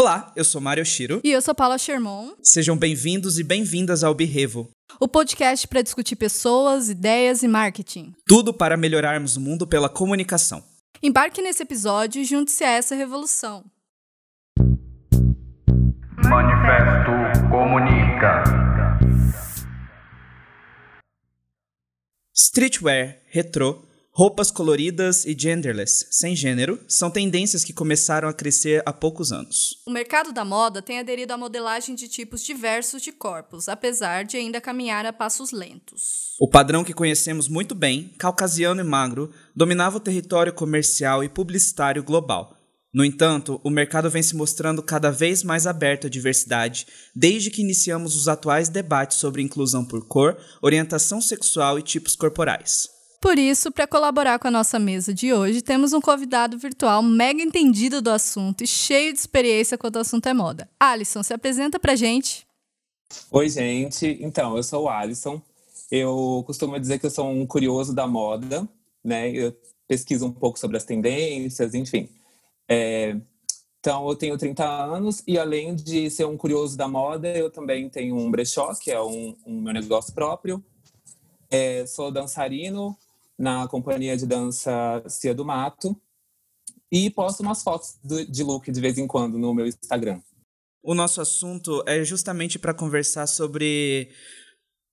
Olá, eu sou Mário Shiro. E eu sou Paula Sherman. Sejam bem-vindos e bem-vindas ao Birrevo. O podcast para discutir pessoas, ideias e marketing. Tudo para melhorarmos o mundo pela comunicação. Embarque nesse episódio e junte-se a essa revolução. Manifesto Comunica. Streetwear, retrô, roupas coloridas e genderless, sem gênero, são tendências que começaram a crescer há poucos anos. O mercado da moda tem aderido à modelagem de tipos diversos de corpos, apesar de ainda caminhar a passos lentos. O padrão que conhecemos muito bem, caucasiano e magro, dominava o território comercial e publicitário global. No entanto, o mercado vem se mostrando cada vez mais aberto à diversidade desde que iniciamos os atuais debates sobre inclusão por cor, orientação sexual e tipos corporais. Por isso, para colaborar com a nossa mesa de hoje, temos um convidado virtual mega entendido do assunto e cheio de experiência quando o assunto é moda. Alisson, se apresenta pra gente. Oi, gente. Então, eu sou o Alisson. Eu costumo dizer que eu sou um curioso da moda, né? Eu pesquiso um pouco sobre as tendências, enfim. É, então, eu tenho 30 anos e, além de ser um curioso da moda, eu também tenho um brechó, que é um, um meu negócio próprio. É, sou dançarino na companhia de dança Cia do Mato e posto umas fotos de look de vez em quando no meu Instagram. O nosso assunto é justamente para conversar sobre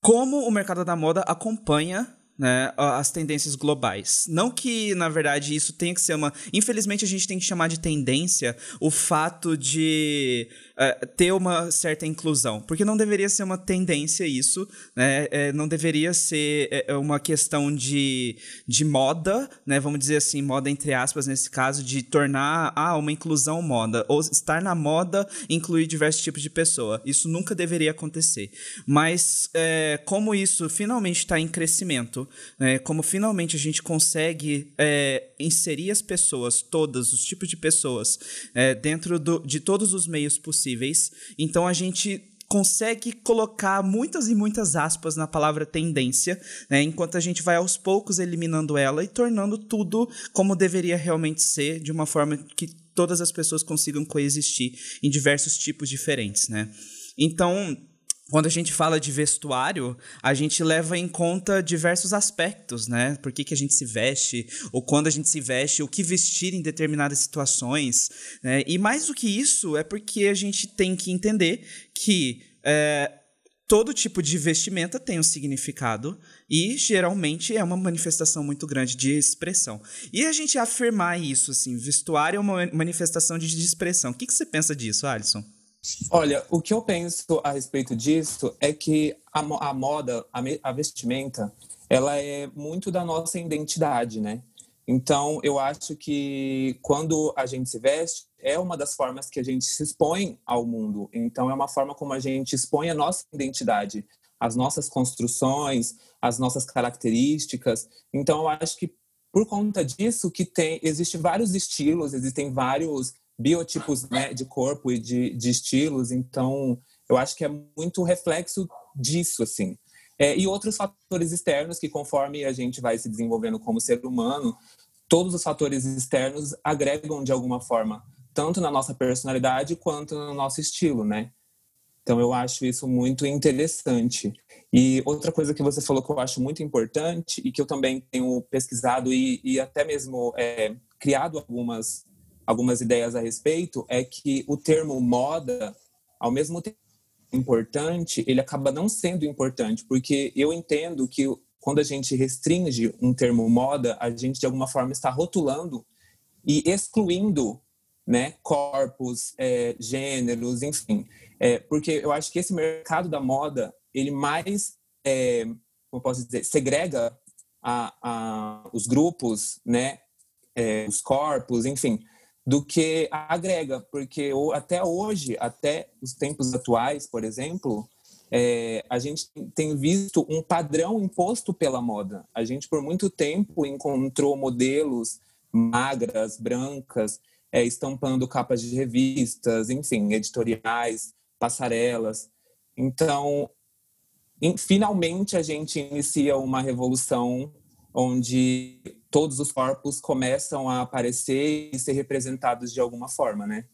como o mercado da moda acompanha né, as tendências globais. Não que, na verdade, isso tenha que ser uma. Infelizmente, a gente tem que chamar de tendência o fato de uh, ter uma certa inclusão. Porque não deveria ser uma tendência isso, né? É, não deveria ser é, é, uma questão de, de moda, né? Vamos dizer assim, moda entre aspas, nesse caso, de tornar ah, uma inclusão moda. Ou estar na moda incluir diversos tipos de pessoa. Isso nunca deveria acontecer. Mas é, como isso finalmente está em crescimento, né? como finalmente a gente consegue é, inserir as pessoas, todos os tipos de pessoas, dentro do, de todos os meios possíveis possíveis. Então a gente consegue colocar muitas e muitas aspas na palavra tendência, né, enquanto a gente vai aos poucos eliminando ela e tornando tudo como deveria realmente ser, de uma forma que todas as pessoas consigam coexistir em diversos tipos diferentes, né? Então, quando a gente fala de vestuário, a gente leva em conta diversos aspectos, né? Por que, que a gente se veste, ou quando a gente se veste, o que vestir em determinadas situações. Né? E mais do que isso, é porque a gente tem que entender que é, todo tipo de vestimenta tem um significado e geralmente é uma manifestação muito grande de expressão. E a gente afirmar isso, assim, vestuário é uma manifestação de expressão. O que, que você pensa disso, Alisson? Olha, o que eu penso a respeito disso é que a, a moda, a, a, vestimenta, ela é muito da nossa identidade, né? Então, eu acho que quando a gente se veste, é uma das formas que a gente se expõe ao mundo. Então, é uma forma como a gente expõe a nossa identidade, as nossas construções, as nossas características. Então, eu acho que por conta disso que tem, existe vários estilos, existem vários biotipos né, de corpo e de, de estilos, então eu acho que é muito reflexo disso, assim. É, e outros fatores externos que, conforme a gente vai se desenvolvendo como ser humano, todos os fatores externos agregam de alguma forma, tanto na nossa personalidade quanto no nosso estilo, né? Então eu acho isso muito interessante. E outra coisa que você falou que eu acho muito importante e que eu também tenho pesquisado e, e até mesmo é, criado algumas algumas ideias a respeito é que o termo moda, ao mesmo tempo importante, ele acaba não sendo importante, porque eu entendo que quando a gente restringe um termo moda, a gente de alguma forma está rotulando e excluindo né, corpos, é, gêneros, enfim. É, porque eu acho que esse mercado da moda, ele mais, é, como posso dizer, segrega a, a, os grupos, né, é, os corpos, enfim, do que agrega, porque até hoje, até os tempos atuais, por exemplo, é, a gente tem visto um padrão imposto pela moda. A gente, por muito tempo, encontrou modelos magras, brancas, é, estampando capas de revistas, enfim, editoriais, passarelas. Então, em, finalmente, a gente inicia uma revolução onde todos os corpos começam a aparecer e ser representados de alguma forma, né?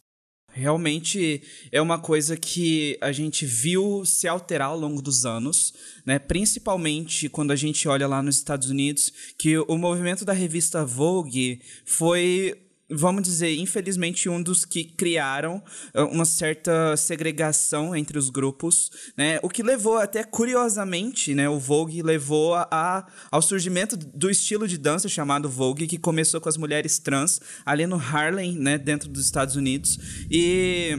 Realmente é uma coisa que a gente viu se alterar ao longo dos anos, né? principalmente quando a gente olha lá nos Estados Unidos, que o movimento da revista Vogue foi vamos dizer, infelizmente, um dos que criaram uh, uma certa segregação entre os grupos, né? O que levou até curiosamente, né? O Vogue levou a, a, ao surgimento do estilo de dança chamado Vogue, que começou com as mulheres trans ali no Harlem, né? Dentro dos Estados Unidos e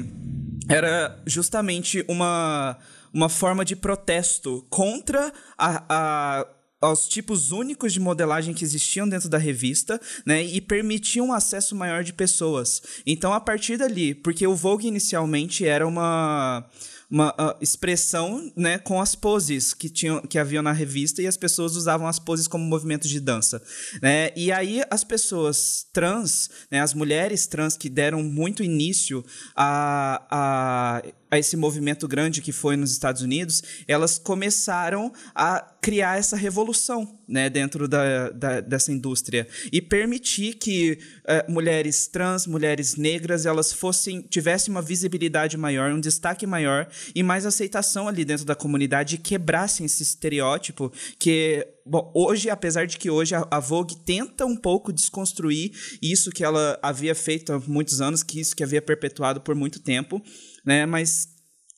era justamente uma uma forma de protesto contra a, a aos tipos únicos de modelagem que existiam dentro da revista, né, e permitiam um acesso maior de pessoas. Então, a partir dali, porque o Vogue inicialmente era uma uma uh, expressão né, com as poses que, tinham, que haviam na revista e as pessoas usavam as poses como movimentos de dança. Né? E aí as pessoas trans, né, as mulheres trans que deram muito início a, a a esse movimento grande que foi nos Estados Unidos, elas começaram a criar essa revolução né, dentro da, da dessa indústria. E permitir que uh, mulheres trans, mulheres negras, elas fossem tivessem uma visibilidade maior, um destaque maior e mais aceitação ali dentro da comunidade e quebrassem esse estereótipo que Bom, hoje, apesar de que hoje a, a Vogue tenta um pouco desconstruir isso que ela havia feito há muitos anos, que isso que havia perpetuado por muito tempo, né? Mas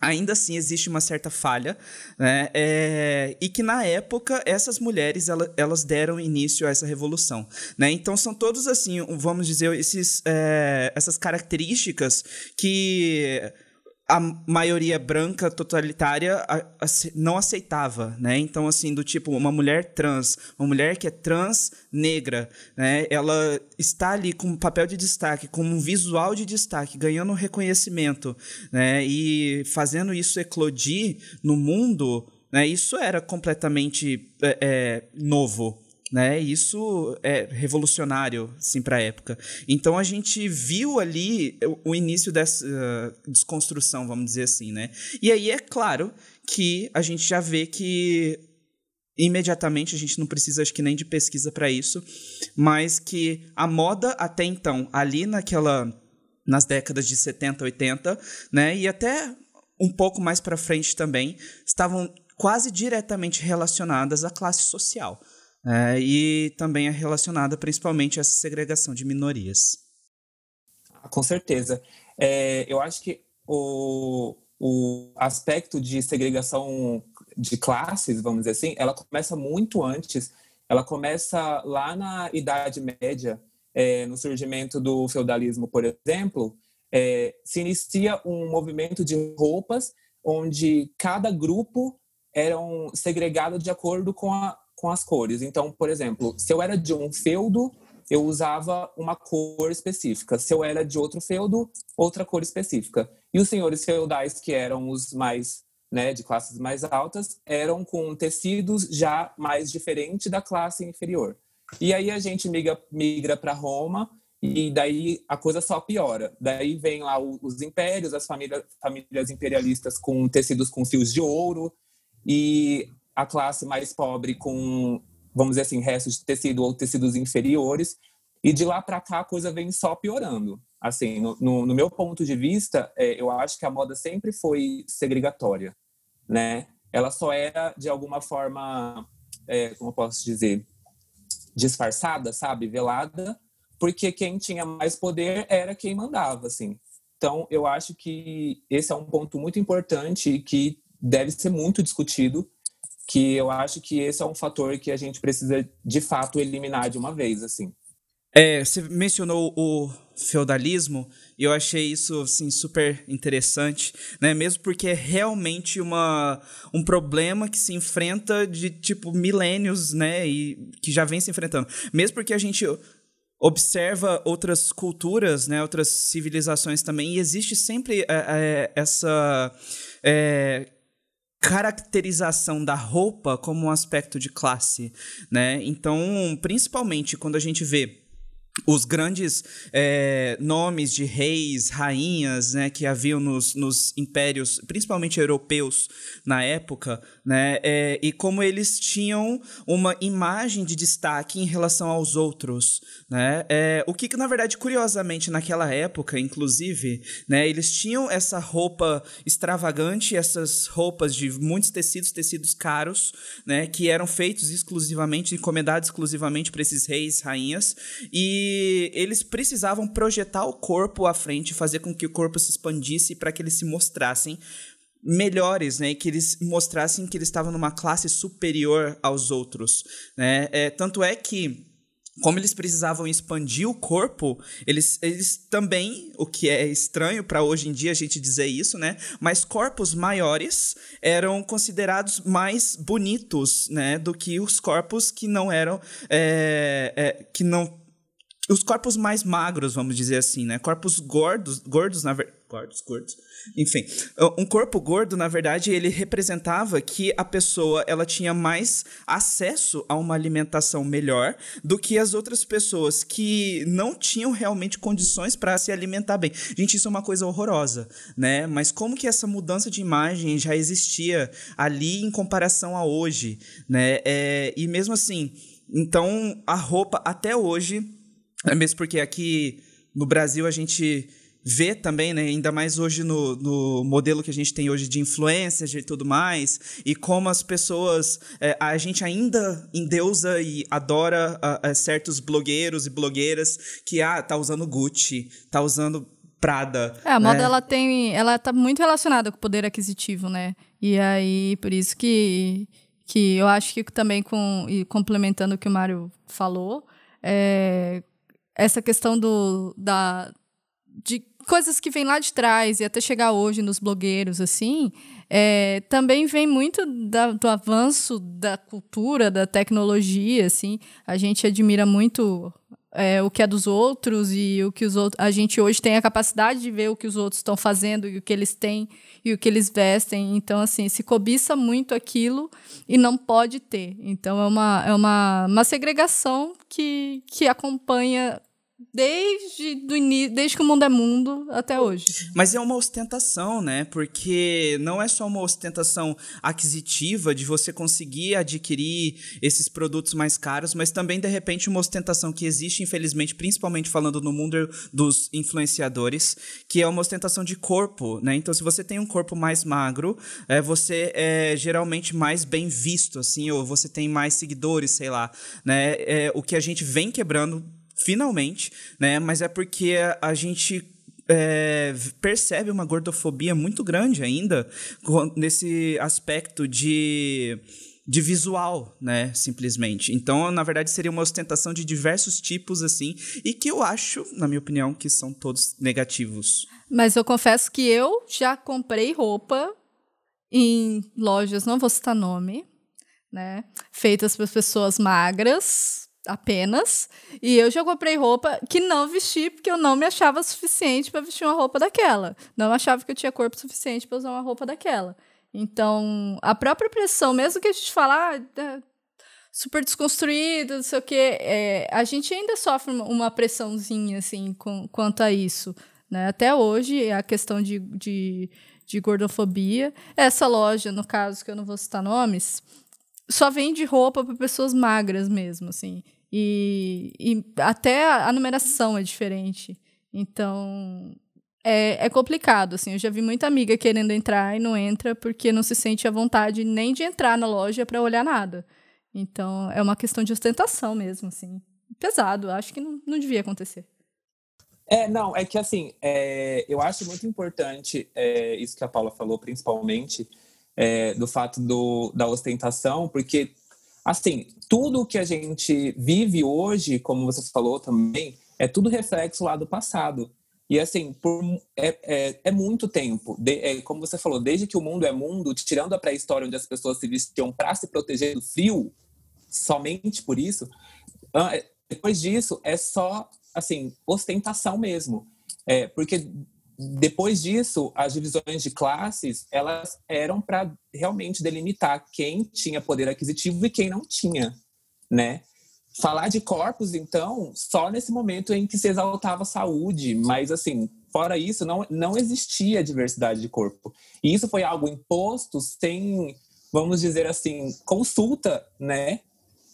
ainda assim existe uma certa falha, né? É, e que na época essas mulheres elas, elas deram início a essa revolução, né? Então são todos assim, vamos dizer, esses, é, essas características que a maioria branca totalitária não aceitava, né? Então, assim, do tipo, uma mulher trans, uma mulher que é trans negra, né? Ela está ali com um papel de destaque, com um visual de destaque, ganhando reconhecimento, né? E fazendo isso eclodir no mundo, né? Isso era completamente é, é, novo, né? Isso é revolucionário, sim, para a época. Então a gente viu ali o, início dessa uh, desconstrução, vamos dizer assim, né? E aí é claro que a gente já vê que imediatamente a gente não precisa acho que nem de pesquisa para isso, mas que a moda até então, ali naquela nas décadas de 70, 80, né, e até um pouco mais para frente também, estavam quase diretamente relacionadas à classe social. É, e também é relacionada principalmente a essa segregação de minorias. Ah, com certeza. É, eu acho que o, o aspecto de segregação de classes, vamos dizer assim, ela começa muito antes. Ela começa lá na Idade Média, é, no surgimento do feudalismo, por exemplo, é, se inicia um movimento de roupas onde cada grupo era segregado de acordo com a, com as cores. Então, por exemplo, se eu era de um feudo, eu usava uma cor específica. Se eu era de outro feudo, outra cor específica. E os senhores feudais, que eram os mais, né, de classes mais altas, eram com tecidos já mais diferentes da classe inferior. E aí a gente migra, migra para Roma e daí a coisa só piora. Daí vem lá os impérios, as famílias, famílias imperialistas com tecidos com fios de ouro e a classe mais pobre com, vamos dizer assim, restos de tecido ou tecidos inferiores. E de lá para cá a coisa vem só piorando. Assim, no, no, no meu ponto de vista, é, eu acho que a moda sempre foi segregatória, né? Ela só era de alguma forma, é, como eu posso dizer, disfarçada, sabe, velada, porque quem tinha mais poder era quem mandava, assim. Então, eu acho que esse é um ponto muito importante que deve ser muito discutido que eu acho que esse é um fator que a gente precisa de fato eliminar de uma vez, assim. É, você mencionou o feudalismo e eu achei isso assim super interessante, né? Mesmo porque é realmente uma um problema que se enfrenta de tipo milênios, né? E que já vem se enfrentando. Mesmo porque a gente observa outras culturas, né? Outras civilizações também e existe sempre é, é, essa é, caracterização da roupa como um aspecto de classe, né? Então, principalmente quando a gente vê os grandes é, nomes de reis, rainhas, né, que haviam nos, nos impérios, principalmente europeus na época, né, é, e como eles tinham uma imagem de destaque em relação aos outros, né, é, o que, na verdade, curiosamente, naquela época, inclusive, né, eles tinham essa roupa extravagante, essas roupas de muitos tecidos, tecidos caros, né, que eram feitos exclusivamente, encomendados exclusivamente para esses reis, rainhas, e eles precisavam projetar o corpo à frente, fazer com que o corpo se expandisse para que eles se mostrassem melhores, né, que eles mostrassem que eles estavam numa classe superior aos outros, né? É, tanto é que como eles precisavam expandir o corpo, eles, eles também, o que é estranho para hoje em dia a gente dizer isso, né? Mas corpos maiores eram considerados mais bonitos, né? Do que os corpos que não eram, é, é, que não os corpos mais magros, vamos dizer assim, né? Corpos gordos, gordos na verdade, gordos, gordos. Enfim, um corpo gordo, na verdade, ele representava que a pessoa ela tinha mais acesso a uma alimentação melhor do que as outras pessoas que não tinham realmente condições para se alimentar bem. Gente, isso é uma coisa horrorosa, né? Mas como que essa mudança de imagem já existia ali em comparação a hoje, né? É, e mesmo assim, então a roupa até hoje é mesmo porque aqui no Brasil a gente vê também, né, ainda mais hoje no, no modelo que a gente tem hoje de influências e tudo mais, e como as pessoas, é, a gente ainda endeusa e adora a, a certos blogueiros e blogueiras que, ah, tá usando Gucci, tá usando Prada. É, a moda né? ela tem, ela tá muito relacionada com o poder aquisitivo, né? E aí, por isso que, que eu acho que também com, e complementando o que o Mário falou, é, essa questão do, da, de coisas que vêm lá de trás e até chegar hoje nos blogueiros, assim, é, também vem muito da, do avanço da cultura, da tecnologia, assim. A gente admira muito é, o que é dos outros e o que os outros. A gente hoje tem a capacidade de ver o que os outros estão fazendo e o que eles têm e o que eles vestem. Então, assim, se cobiça muito aquilo e não pode ter. Então, é uma, é uma, uma segregação que, que acompanha desde, do início, desde que o mundo é mundo até hoje. Mas é uma ostentação, né? Porque não é só uma ostentação aquisitiva de você conseguir adquirir esses produtos mais caros, mas também, de repente, uma ostentação que existe, infelizmente, principalmente falando no mundo dos influenciadores, que é uma ostentação de corpo, né? Então, se você tem um corpo mais magro, é, você é geralmente mais bem visto, assim, ou você tem mais seguidores, sei lá, né? É, o que a gente vem quebrando finalmente, né? Mas é porque a gente é, percebe uma gordofobia muito grande ainda nesse aspecto de de visual, né, simplesmente. Então, na verdade, seria uma ostentação de diversos tipos assim, e que eu acho, na minha opinião, que são todos negativos. Mas eu confesso que eu já comprei roupa em lojas, não vou citar nome, né, feitas para pessoas magras, apenas. E eu já comprei roupa que não vesti porque eu não me achava suficiente para vestir uma roupa daquela. Não achava que eu tinha corpo suficiente para usar uma roupa daquela. Então, a própria pressão, mesmo que a gente fala ah, é super desconstruído, não sei o quê, é, a gente ainda sofre uma pressãozinha, assim, com, quanto a isso. Né? Até hoje, a questão de, de, de gordofobia. Essa loja, no caso, que eu não vou citar nomes, só vende roupa para pessoas magras mesmo, assim. E, e até a, numeração é diferente. Então, é, é, complicado, assim. Eu já vi muita amiga querendo entrar e não entra porque não se sente à vontade nem de entrar na loja para olhar nada. Então, é uma questão de ostentação mesmo, assim. Pesado, acho que não, não devia acontecer. É, não, é que assim, é, eu acho muito importante é, isso que a Paula falou, principalmente, é, do fato do, da ostentação, porque Assim, tudo que a gente vive hoje, como você falou também, é tudo reflexo lá do passado. E assim, por, é, é, é muito tempo. De, é, como você falou, desde que o mundo é mundo, tirando a pré-história onde as pessoas se vestiam para se proteger do frio, somente por isso, é, depois disso é só assim ostentação mesmo. É, porque depois disso, as divisões de classes, elas eram para realmente delimitar quem tinha poder aquisitivo e quem não tinha, né? falar de corpos, então, só nesse momento em que se exaltava a saúde, mas assim, fora isso, não, não existia diversidade de corpo. E isso foi algo imposto sem, vamos dizer assim, consulta, né,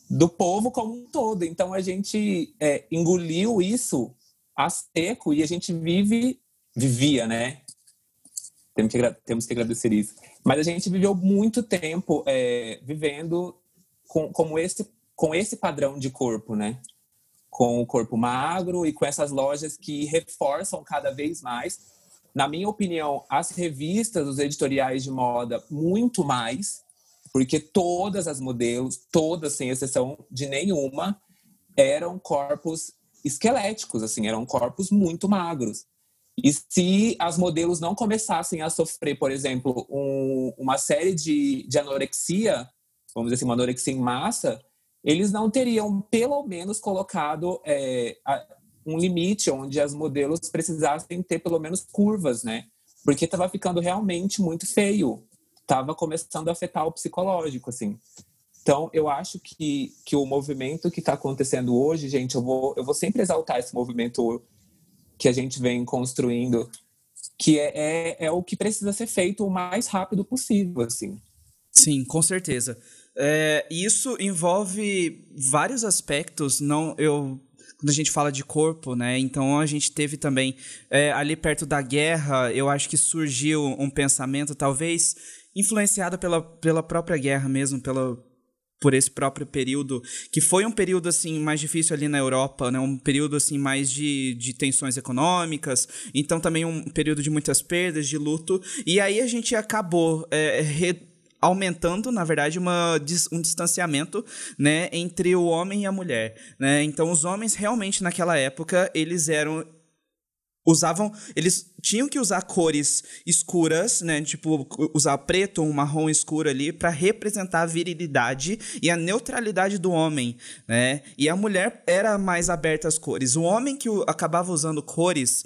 do povo como um todo. Então a gente é, engoliu isso a seco e a gente vive, vivia, né? Temos que, temos que agradecer isso. Mas a gente viveu muito tempo é, vivendo com, como esse, com esse padrão de corpo, né? Com o corpo magro e com essas lojas que reforçam cada vez mais. Na minha opinião, as revistas, os editoriais de moda, muito mais, porque todas as modelos, todas sem exceção de nenhuma, eram corpos esqueléticos, assim, eram corpos muito magros. E se as modelos não começassem a sofrer, por exemplo, um, uma série de, de anorexia, vamos dizer assim, uma anorexia em massa, eles não teriam, pelo menos, colocado é, um limite onde as modelos precisassem ter, pelo menos, curvas, né? Porque estava ficando realmente muito feio. Estava começando a afetar o psicológico, assim. Então, eu acho que, que o movimento que está acontecendo hoje, gente, eu vou, eu vou sempre exaltar esse movimento que a gente vem construindo, que é, é, é o que precisa ser feito o mais rápido possível, assim. Sim, com certeza. É, isso envolve vários aspectos. Não, eu quando a gente fala de corpo, né? Então a gente teve também é, ali perto da guerra, eu acho que surgiu um pensamento talvez influenciado pela, pela própria guerra mesmo, pela por esse próprio período, que foi um período assim mais difícil ali na Europa, né? Um período assim mais de, de tensões econômicas, então também um período de muitas perdas, de luto, e aí a gente acabou é, re, aumentando, na verdade, uma, um distanciamento, né, entre o homem e a mulher, né? Então os homens realmente naquela época eles eram usavam eles tinham que usar cores escuras né tipo usar preto ou marrom escuro ali para representar a virilidade e a neutralidade do homem né e a mulher era mais aberta às cores o homem que acabava usando cores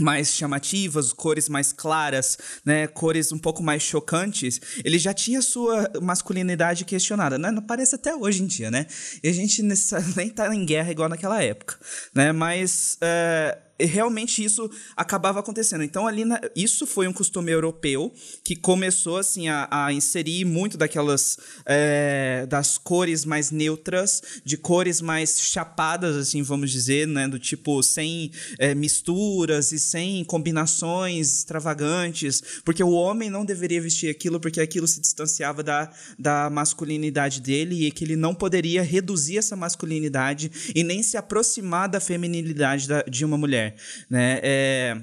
mais chamativas, cores mais claras, né, cores um pouco mais chocantes, ele já tinha sua masculinidade questionada, né? Não parece até hoje em dia, né? E a gente nem tá em guerra igual naquela época, né? Mas é, realmente isso acabava acontecendo. Então, ali, na, isso foi um costume europeu que começou, assim, a, a inserir muito daquelas, é, das cores mais neutras, de cores mais chapadas, assim, vamos dizer, né, do tipo, sem é, misturas e sem combinações extravagantes, porque o homem não deveria vestir aquilo porque aquilo se distanciava da, da masculinidade dele e que ele não poderia reduzir essa masculinidade e nem se aproximar da feminilidade da, de uma mulher né? É,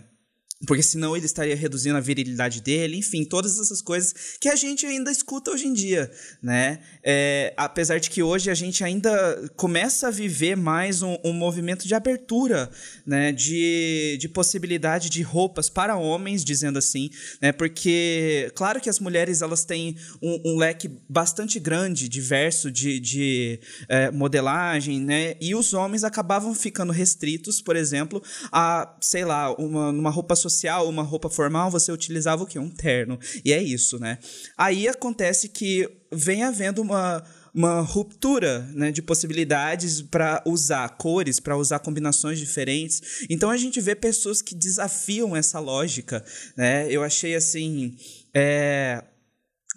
porque senão ele estaria reduzindo a virilidade dele, enfim, todas essas coisas que a gente ainda escuta hoje em dia, né? É, apesar de que hoje a gente ainda começa a viver mais um, um, movimento de abertura, né? De, de possibilidade de roupas para homens, dizendo assim, né? Porque, claro que as mulheres elas têm um, um leque bastante grande, diverso de, de é, modelagem, né? E os homens acabavam ficando restritos, por exemplo, a, sei lá, uma, uma roupa social, uma roupa formal, você utilizava o quê? Um terno. E é isso, né? Aí acontece que vem havendo uma, uma ruptura né, de possibilidades para usar cores, para usar combinações diferentes. Então a gente vê pessoas que desafiam essa lógica. Né? Eu achei assim. É,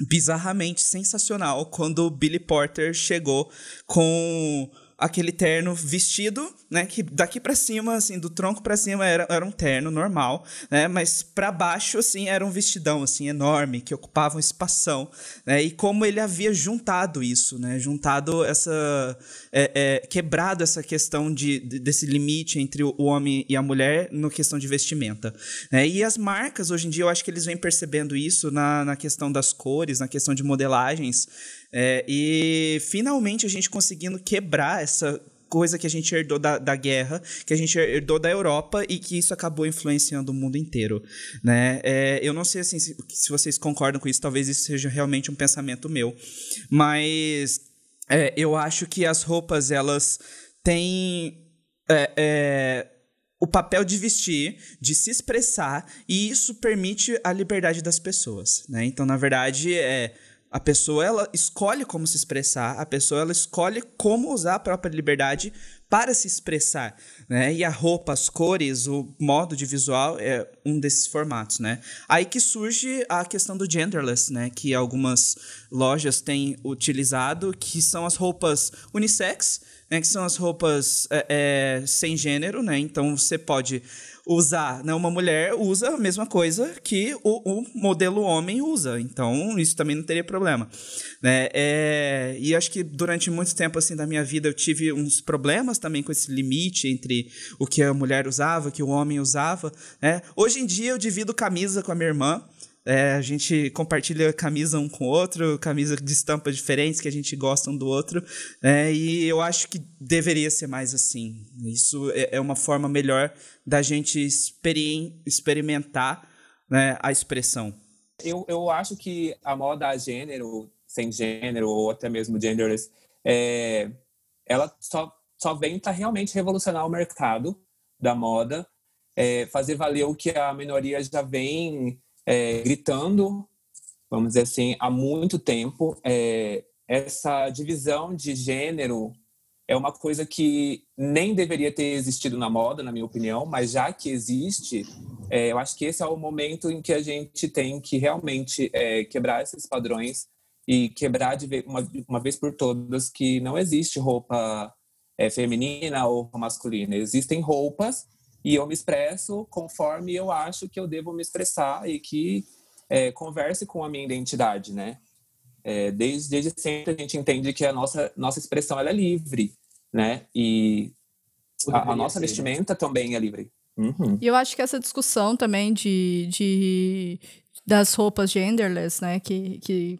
bizarramente sensacional quando Billy Porter chegou com aquele terno vestido, né? Que daqui para cima, assim, do tronco para cima era, era um terno normal, né? Mas para baixo, assim, era um vestidão, assim, enorme, que ocupava um espação, né? E como ele havia juntado isso, né? Juntado essa... É, é, quebrado essa questão de, de, desse limite entre o homem e a mulher no questão de vestimenta. Né? E as marcas, hoje em dia, eu acho que eles vêm percebendo isso na, na questão das cores, na questão de modelagens, é, e finalmente a gente conseguindo quebrar essa coisa que a gente herdou da, da guerra, que a gente herdou da Europa e que isso acabou influenciando o mundo inteiro, né? É, eu não sei assim, se, se, vocês concordam com isso, talvez isso seja realmente um pensamento meu, mas é, eu acho que as roupas elas têm é, é o papel de vestir, de se expressar e isso permite a liberdade das pessoas, né? Então, na verdade, é A pessoa ela escolhe como se expressar, a pessoa ela escolhe como usar a própria liberdade para se expressar, né? E a roupa, as cores, o modo de visual é um desses formatos, né? Aí que surge a questão do genderless, né? Que algumas lojas têm utilizado, que são as roupas unissex, né? Que são as roupas é, é, sem gênero, né? Então você pode usar, né? Uma mulher usa a mesma coisa que o, o modelo homem usa. Então, isso também não teria problema. Né? É, e acho que durante muito tempo assim da minha vida eu tive uns problemas também com esse limite entre o que a mulher usava, o que o homem usava. Né? Hoje em dia eu divido camisa com a minha irmã. É, a gente compartilha camisa um com o outro, camisa de estampas diferentes que a gente gosta um do outro. É, e eu acho que deveria ser mais assim. Isso é, é uma forma melhor da gente experim experimentar né, a expressão. Eu, eu acho que a moda gênero, sem gênero, ou até mesmo genderless, é, ela só, só vem para realmente revolucionar o mercado da moda, é, fazer valer o que a minoria já vem é, gritando, vamos dizer assim, há muito tempo. É, essa divisão de gênero é uma coisa que nem deveria ter existido na moda, na minha opinião, mas já que existe, é, eu acho que esse é o momento em que a gente tem que realmente é, quebrar esses padrões e quebrar de uma, uma, vez por todas que não existe roupa é, feminina ou masculina. Existem roupas e eu me expresso conforme eu acho que eu devo me expressar e que é, converse com a minha identidade, né? É, desde, desde sempre a gente entende que a nossa, nossa expressão ela é livre né? E a, a nossa ser, vestimenta né? também é livre. Uhum. E eu acho que essa discussão também de, de das roupas genderless, né, que, que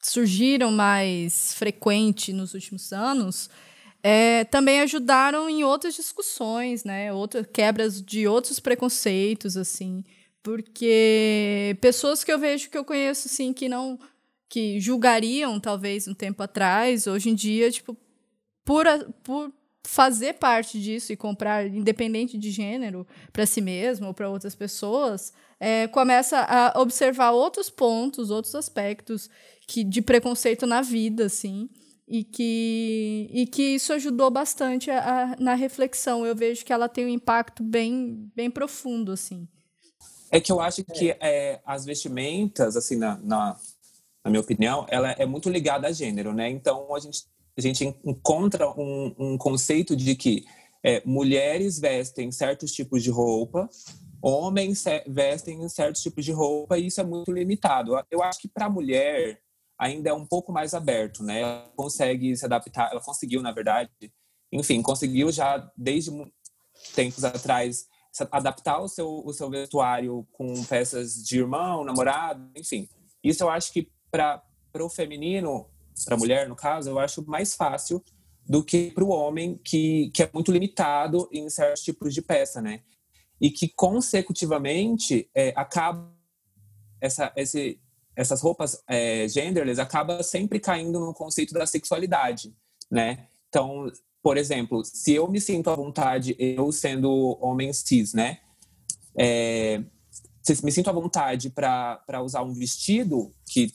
surgiram mais frequente nos últimos anos, é, também ajudaram em outras discussões, né, outras quebras de outros preconceitos, assim, porque pessoas que eu vejo que eu conheço, assim, que não que julgariam talvez um tempo atrás, hoje em dia, tipo, por, por fazer parte disso e comprar, independente de gênero, para si mesmo ou para outras pessoas, é, começa a observar outros pontos, outros aspectos que de preconceito na vida, assim, e que, e que isso ajudou bastante a, a, na reflexão. Eu vejo que ela tem um impacto bem, bem profundo, assim. É que eu acho que é, as vestimentas, assim, na, na, na minha opinião, ela é muito ligada a gênero, né? Então, a gente a gente encontra um, um conceito de que é, mulheres vestem certos tipos de roupa, homens vestem certos tipos de roupa e isso é muito limitado. Eu acho que para a mulher ainda é um pouco mais aberto, né? Ela consegue se adaptar, ela conseguiu, na verdade, enfim, conseguiu já desde tempos atrás adaptar o seu, o seu vestuário com peças de irmão, namorado, enfim. Isso eu acho que para o feminino para a mulher, no caso, eu acho mais fácil do que para o homem, que, que é muito limitado em certos tipos de peça, né? E que, consecutivamente, é, acaba essa, esse, essas roupas é, genderless acaba sempre caindo no conceito da sexualidade, né? Então, por exemplo, se eu me sinto à vontade, eu sendo homem cis, né? É, se me sinto à vontade para usar um vestido que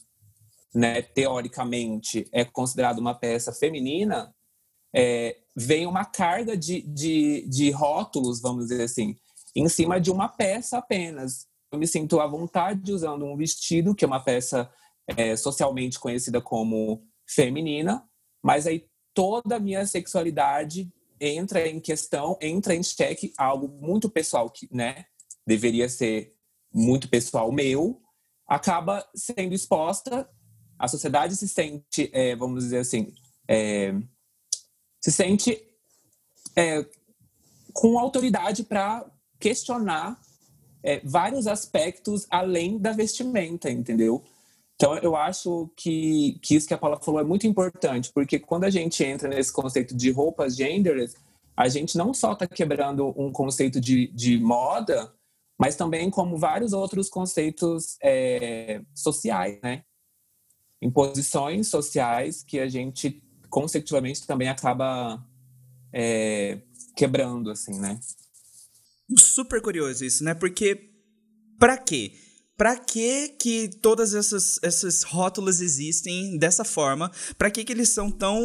né, teoricamente é considerado uma peça feminina, é, vem uma carga de, de, de rótulos, vamos dizer assim, em cima de uma peça apenas. Me sinto à vontade usando um vestido, que é uma peça é, socialmente conhecida como feminina, mas aí toda a minha sexualidade entra em questão, entra em xeque, algo muito pessoal que, né, deveria ser muito pessoal meu, acaba sendo exposta a sociedade se sente, é, vamos dizer assim, é, se sente é, com autoridade para questionar é, vários aspectos além da vestimenta, entendeu? Então, eu acho que, que isso que a Paula falou é muito importante, porque quando a gente entra nesse conceito de roupas genderless, a gente não só está quebrando um conceito de, de moda, mas também como vários outros conceitos é, sociais, né? imposições sociais que a gente consecutivamente também acaba é, quebrando, assim, né? Super curioso isso, né? Porque para quê? Pra que que todas essas esses rótulos existem dessa forma? Pra que que eles são tão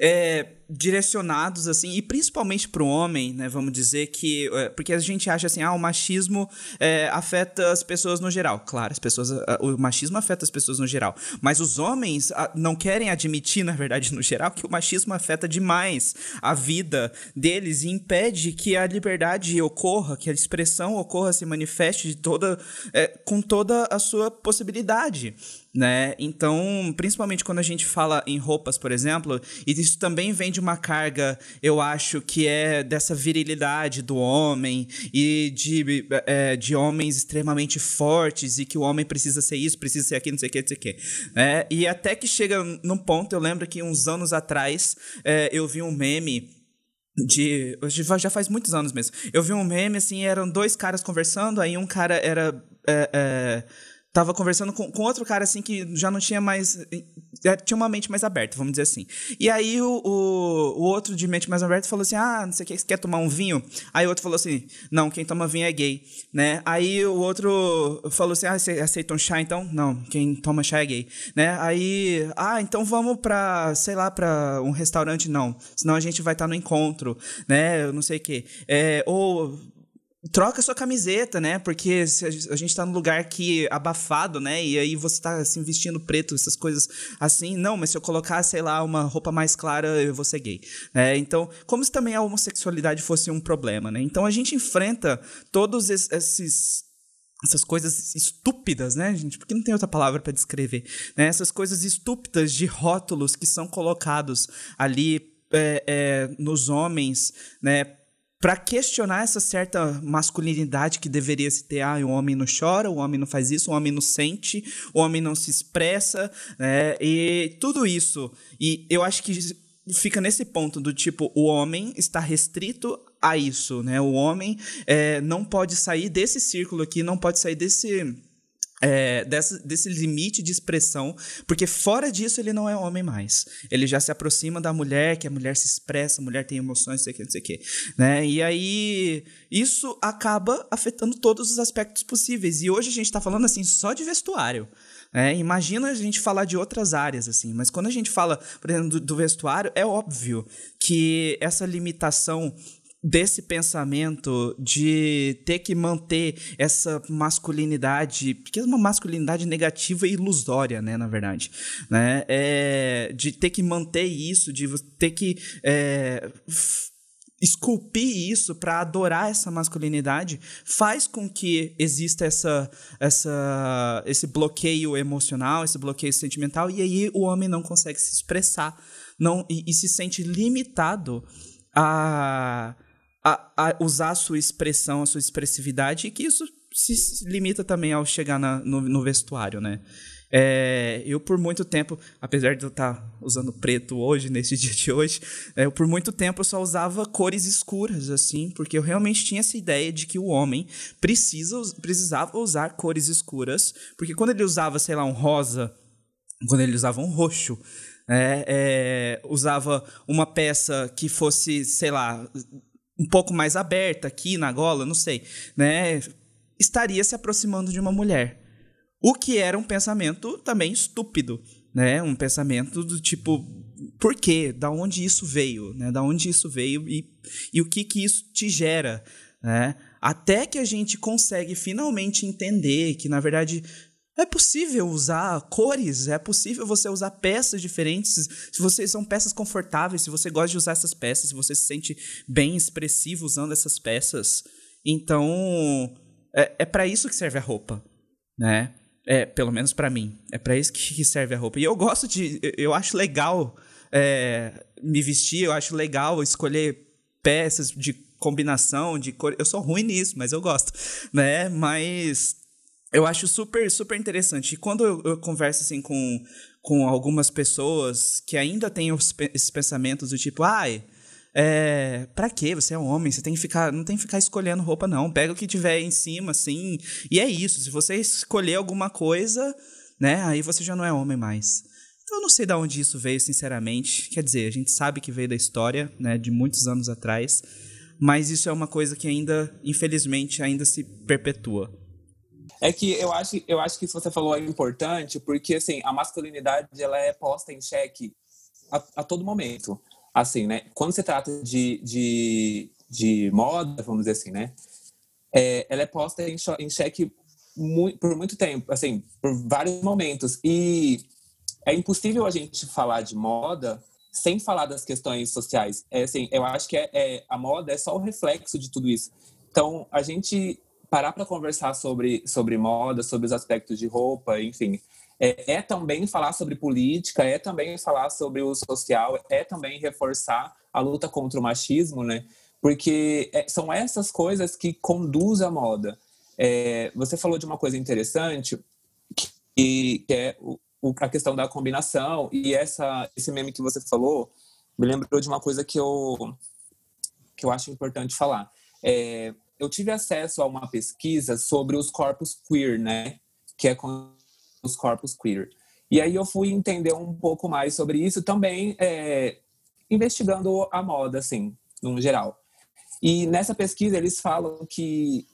é, direcionados assim e principalmente para o homem, né? Vamos dizer que é, porque a gente acha assim, ah, o machismo é, afeta as pessoas no geral. Claro, as pessoas, o machismo afeta as pessoas no geral, mas os homens não querem admitir, na verdade, no geral, que o machismo afeta demais a vida deles e impede que a liberdade ocorra, que a expressão ocorra, se manifeste de toda, é, com toda a sua possibilidade né? Então, principalmente quando a gente fala em roupas, por exemplo, e isso também vem de uma carga, eu acho, que é dessa virilidade do homem e de, é, de homens extremamente fortes e que o homem precisa ser isso, precisa ser aquilo, não sei o que, não sei o que. É, e até que chega num ponto, eu lembro que uns anos atrás é, eu vi um meme de. Já faz muitos anos mesmo. Eu vi um meme, assim, eram dois caras conversando, aí um cara era. É, é, tava conversando com, com outro cara, assim, que já não tinha mais. É, tinha uma mente mais aberta, vamos dizer assim. E aí o, o, o outro de mente mais aberta falou assim: Ah, não sei o que, você quer tomar um vinho? Aí o outro falou assim: Não, quem toma vinho é gay, né? Aí o outro falou assim: Ah, você aceita um chá então? Não, quem toma chá é gay, né? Aí, ah, então vamos pra, sei lá, pra um restaurante? Não, senão a gente vai estar tá no encontro, né? Eu não sei o que. É, ou troca sua camiseta, né? Porque a gente tá num lugar que abafado, né? E aí você tá assim vestindo preto, essas coisas assim. Não, mas se eu colocar, sei lá, uma roupa mais clara, eu vou ser gay. É, então, como se também a homossexualidade fosse um problema, né? Então a gente enfrenta todos esses essas coisas estúpidas, né, gente? Porque não tem outra palavra para descrever, né? Essas coisas estúpidas de rótulos que são colocados ali é, é, nos homens, né? Para questionar essa certa masculinidade que deveria se ter. Ah, o homem não chora, o homem não faz isso, o homem não sente, o homem não se expressa, né? E tudo isso. E eu acho que fica nesse ponto do tipo, o homem está restrito a isso, né? O homem é, não pode sair desse círculo aqui, não pode sair desse é, dessa, desse limite de expressão, porque fora disso ele não é homem mais. Ele já se aproxima da mulher, que a mulher se expressa, a mulher tem emoções, não sei o que, não sei o que. Né? E aí isso acaba afetando todos os aspectos possíveis. E hoje a gente está falando assim só de vestuário. É, imagina a gente falar de outras áreas, assim, mas quando a gente fala, por exemplo, do, do vestuário, é óbvio que essa limitação desse pensamento de ter que manter essa masculinidade, porque é uma masculinidade negativa e ilusória, né, na verdade, né, é, de ter que manter isso, de ter que é, esculpir isso para adorar essa masculinidade faz com que exista essa, essa, esse bloqueio emocional, esse bloqueio sentimental e aí o homem não consegue se expressar, não e, e se sente limitado a a, a usar a sua expressão, a sua expressividade, e que isso se limita também ao chegar na, no, no, vestuário, né? É, eu, por muito tempo, apesar de eu estar usando preto hoje, nesse dia de hoje, é, eu, por muito tempo eu só usava cores escuras, assim, porque eu realmente tinha essa ideia de que o homem precisa, precisava usar cores escuras, porque quando ele usava, sei lá, um rosa, quando ele usava um roxo, é, é, usava uma peça que fosse, sei lá, um pouco mais aberta aqui na gola, não sei, né? Estaria se aproximando de uma mulher. O que era um pensamento também estúpido, né? Um pensamento do tipo, por quê? Da onde isso veio, né? Da onde isso veio e, e o que que isso te gera, né? Até que a gente consegue finalmente entender que, na verdade, é possível usar cores, é possível você usar peças diferentes. Se vocês são peças confortáveis, se você gosta de usar essas peças, se você se sente bem expressivo usando essas peças, então é, é para isso que serve a roupa, né? É, pelo menos para mim, é para isso que serve a roupa. E eu gosto de, eu acho legal é, me vestir, eu acho legal escolher peças de combinação, de cor. Eu sou ruim nisso, mas eu gosto, né? Mas eu acho super, super interessante. E quando eu, eu, converso assim com, com algumas pessoas que ainda têm os, esses pensamentos do tipo, ai, é, pra quê? Você é homem, você tem que ficar, não tem que ficar escolhendo roupa, não. Pega o que tiver em cima, assim. E é isso. Se você escolher alguma coisa, né, aí você já não é homem mais. Então eu não sei de onde isso veio, sinceramente. Quer dizer, a gente sabe que veio da história, né, de muitos anos atrás. Mas isso é uma coisa que ainda, infelizmente, ainda se perpetua. É que eu acho, eu acho que isso que você falou é importante, porque assim, a masculinidade ela é posta em xeque a, a todo momento. Assim, né? Quando se trata de, de, de moda, vamos dizer assim, né? É, ela é posta em, em xeque por muito tempo, assim, por vários momentos. E é impossível a gente falar de moda sem falar das questões sociais. É assim, eu acho que é, é a moda é só o reflexo de tudo isso. Então, a gente parar para conversar sobre, sobre moda, sobre os aspectos de roupa, enfim, é, é, também falar sobre política, é também falar sobre o social, é também reforçar a luta contra o machismo, né? Porque é, são essas coisas que conduzem a moda. É, você falou de uma coisa interessante, que, que é o, a questão da combinação, e essa, esse meme que você falou me lembrou de uma coisa que eu, que eu acho importante falar. É, eu tive acesso a uma pesquisa sobre os corpos queer, né? Que é com os corpos queer. E aí eu fui entender um pouco mais sobre isso também, é, investigando a moda, assim, no geral. E nessa pesquisa eles falam que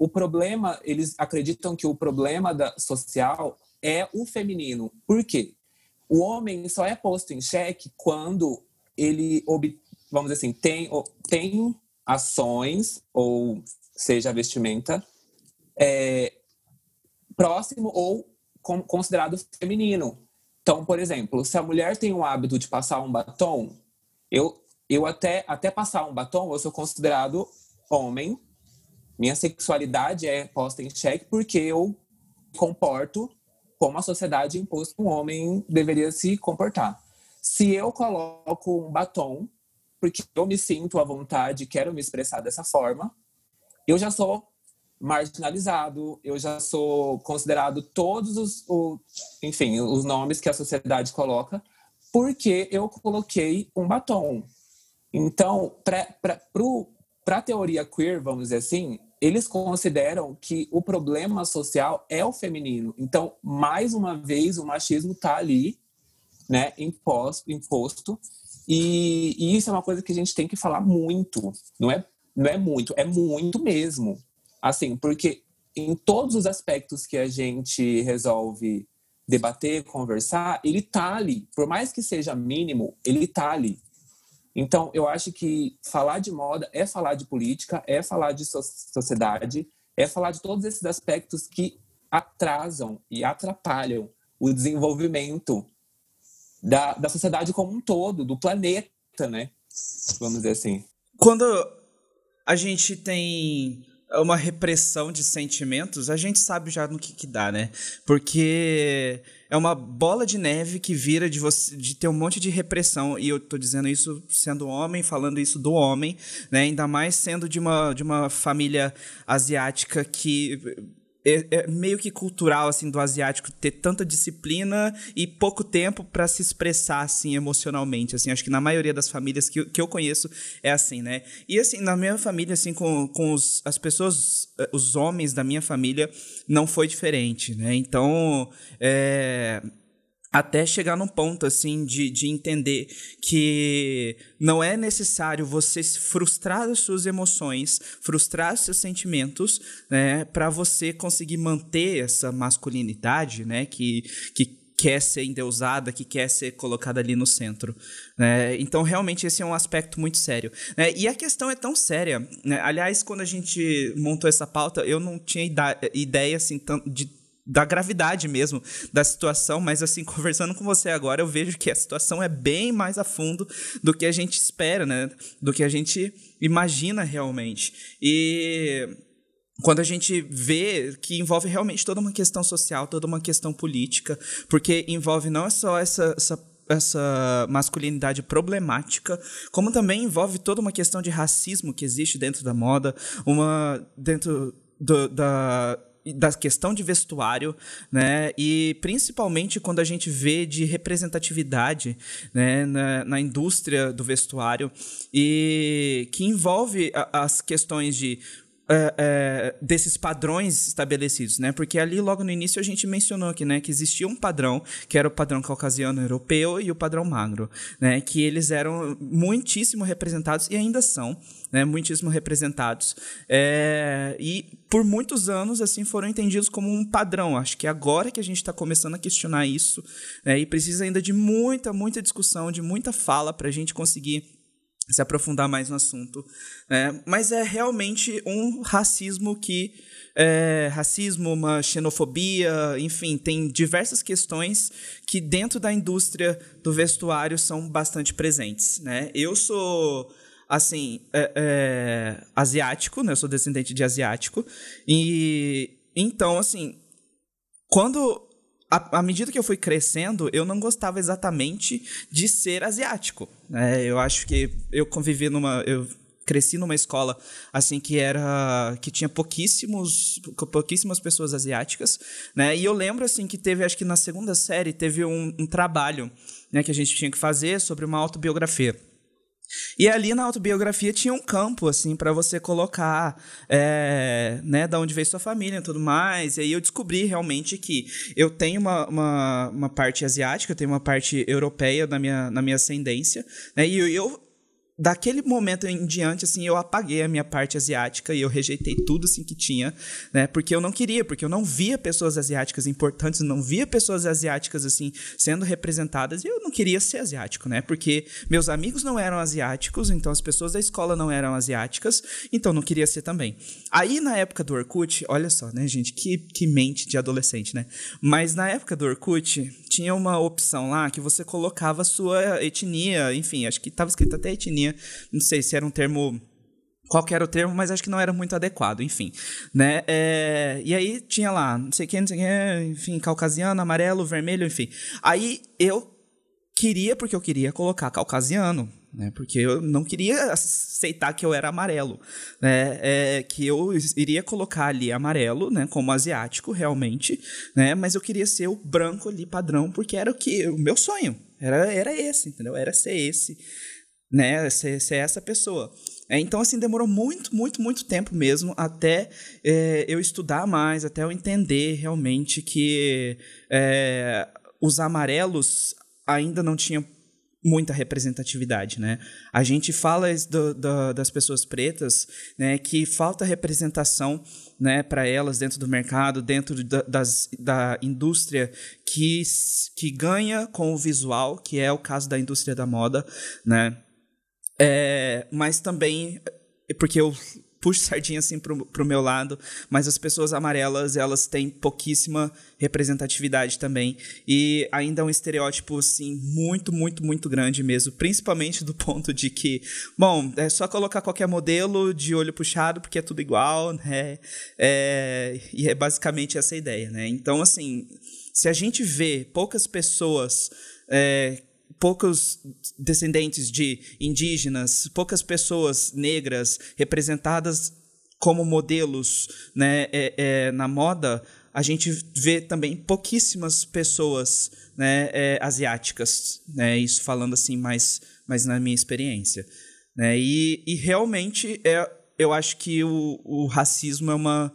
o problema, eles acreditam que o problema da, social é o feminino. Por quê? O homem só é posto em xeque quando ele, vamos dizer assim, tem, tem ações, ou seja, vestimenta, é, próximo ou considerado feminino. Então, por exemplo, se a mulher tem o hábito de passar um batom, eu, eu até, até passar um batom, eu sou considerado homem. Minha sexualidade é posta em xeque porque eu comporto como a sociedade impôs que um homem deveria se comportar. Se eu coloco um batom porque eu me sinto à vontade, quero me expressar dessa forma, eu já sou marginalizado, eu já sou considerado todos os, o, enfim, os nomes que a sociedade coloca, porque eu coloquei um batom. Então, para a teoria queer, vamos dizer assim, eles consideram que o problema social é o feminino. Então, mais uma vez, o machismo está ali, né, imposto, imposto e, e, isso é uma coisa que a gente tem que falar muito. Não é, não é muito, é muito mesmo. Assim, porque em todos os aspectos que a gente resolve debater, conversar, ele tá ali. Por mais que seja mínimo, ele tá ali. Então, eu acho que falar de moda é falar de política, é falar de sociedade, é falar de todos esses aspectos que atrasam e atrapalham o desenvolvimento da, da sociedade como um todo, do planeta, né? Vamos dizer assim. Quando a gente tem uma repressão de sentimentos, a gente sabe já no que, que dá, né? Porque é uma bola de neve que vira de você de ter um monte de repressão e eu tô dizendo isso sendo homem, falando isso do homem, né? Ainda mais sendo de uma de uma família asiática que é, é, meio que cultural assim do asiático ter tanta disciplina e pouco tempo para se expressar assim emocionalmente assim. Acho que na maioria das famílias que, que eu conheço é assim né? E assim na minha família assim com, com os, as pessoas eh, os homens da minha família não foi diferente né? Então é, até chegar num ponto assim de, de entender que não é necessário você frustrar as suas emoções, frustrar os seus sentimentos, né, para você conseguir manter essa masculinidade, né, que, que quer ser endeusada, que quer ser colocada ali no centro. Né? Então, realmente, esse é um aspecto muito sério. Né? E a questão é tão séria. Né? Aliás, quando a gente montou essa pauta, eu não tinha ideia assim, de da gravidade mesmo da situação, mas assim, conversando com você agora, eu vejo que a situação é bem mais a fundo do que a gente espera, né? Do que a gente imagina realmente. E quando a gente vê que envolve realmente toda uma questão social, toda uma questão política, porque envolve não só essa, essa essa masculinidade problemática, como também envolve toda uma questão de racismo que existe dentro da moda, uma dentro do, da da questão de vestuário, né? E principalmente quando a gente vê de representatividade, né, na, na indústria do vestuário e que envolve a, as questões de é, é, desses padrões estabelecidos, né? Porque ali logo no início a gente mencionou aqui, né, que existia um padrão que era o padrão caucasiano europeu e o padrão magro, né? Que eles eram muitíssimo representados e ainda são, né? Muitíssimo representados é, e por muitos anos assim foram entendidos como um padrão. Acho que agora que a gente está começando a questionar isso né, e precisa ainda de muita, muita discussão, de muita fala para a gente conseguir se aprofundar mais no assunto. Né? Mas é realmente um racismo que. É, racismo, uma xenofobia, enfim, tem diversas questões que dentro da indústria do vestuário são bastante presentes. Né? Eu sou assim, é, é, asiático, né? Eu sou descendente de asiático. E então, assim, quando à, medida que eu fui crescendo, eu não gostava exatamente de ser asiático. Né? Eu acho que eu convivi numa. Eu cresci numa escola assim que era que tinha pouquíssimos pouquíssimas pessoas asiáticas né e eu lembro assim que teve acho que na segunda série teve um, um trabalho né que a gente tinha que fazer sobre uma autobiografia e ali na autobiografia tinha um campo, assim, para você colocar, é, né, da onde veio sua família e tudo mais. E aí eu descobri realmente que eu tenho uma, uma, uma parte asiática, eu tenho uma parte europeia na minha, na minha ascendência, né, e eu, eu daquele momento em diante, assim, eu apaguei a minha parte asiática e eu rejeitei tudo, assim, que tinha, né? Porque eu não queria, porque eu não via pessoas asiáticas importantes, não via pessoas asiáticas, assim, sendo representadas e eu não queria ser asiático, né? Porque meus amigos não eram asiáticos, então as pessoas da escola não eram asiáticas, então não queria ser também. Aí, na época do Orkut, olha só, né, gente? Que, que mente de adolescente, né? Mas na época do Orkut, tinha uma opção lá que você colocava sua etnia, enfim, acho que estava escrito até etnia, não sei se era um termo qual era o termo, mas acho que não era muito adequado, enfim, né, é, e aí tinha lá, não sei quem, não sei quem, enfim, caucasiano, amarelo, vermelho, enfim, aí eu queria, porque eu queria colocar caucasiano, né, porque eu não queria aceitar que eu era amarelo, né, é, que eu iria colocar ali amarelo, né, como asiático, realmente, né, mas eu queria ser o branco ali, padrão, porque era o que, o meu sonho, era, era esse, entendeu, era ser esse, né? Ser, ser essa pessoa. É, então, assim, demorou muito, muito, muito tempo mesmo até é, eu estudar mais, até eu entender realmente que é, os amarelos ainda não tinham muita representatividade, né? A gente fala do, do, das pessoas pretas, né, que falta representação, né, para elas dentro do mercado, dentro da, das, da indústria que, que ganha com o visual, que é o caso da indústria da moda, né? É, mas também, porque eu puxo sardinha assim pro, pro meu lado, mas as pessoas amarelas, elas têm pouquíssima representatividade também, e ainda é um estereótipo, assim, muito, muito, muito grande mesmo, principalmente do ponto de que, bom, é só colocar qualquer modelo de olho puxado, porque é tudo igual, né, é, e é basicamente essa ideia, né, então, assim, se a gente vê poucas pessoas é, poucos descendentes de indígenas, poucas pessoas negras representadas como modelos né, é, é, na moda, a gente vê também pouquíssimas pessoas né, é, asiáticas, né, isso falando assim mais, mais na minha experiência. Né, e, e realmente é, eu acho que o, o racismo é uma,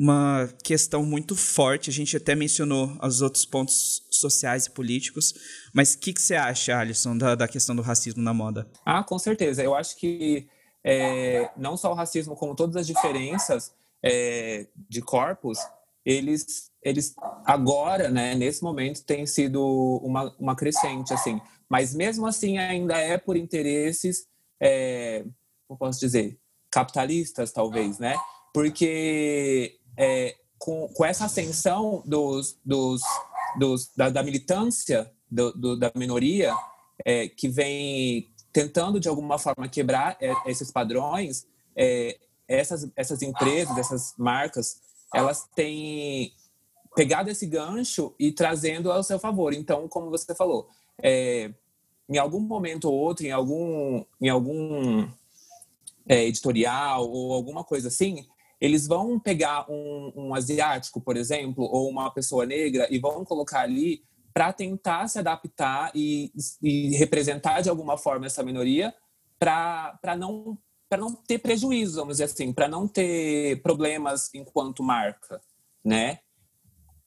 uma questão muito forte. A gente até mencionou os outros pontos sociais e políticos. Mas o que, que você acha, Alisson, da, da questão do racismo na moda? Ah, com certeza. Eu acho que é, não só o racismo, como todas as diferenças é, de corpos, eles, eles agora, né, nesse momento, tem sido uma, uma crescente, assim. Mas mesmo assim ainda é por interesses, é, como posso dizer, capitalistas, talvez, né? Porque é, com, com essa ascensão dos, dos, dos, da, da militância do, do, da minoria, é, que vem tentando, de alguma forma, quebrar é, esses padrões, é, essas, essas empresas, essas marcas, elas têm pegado esse gancho e trazendo ao seu favor. Então, como você falou, é, em algum momento ou outro, em algum, em algum é, editorial ou alguma coisa assim, eles vão pegar um, um asiático, por exemplo, ou uma pessoa negra e vão colocar ali para tentar se adaptar e, e, representar de alguma forma essa minoria para não para não ter prejuízo, vamos dizer assim, para não ter problemas enquanto marca, né?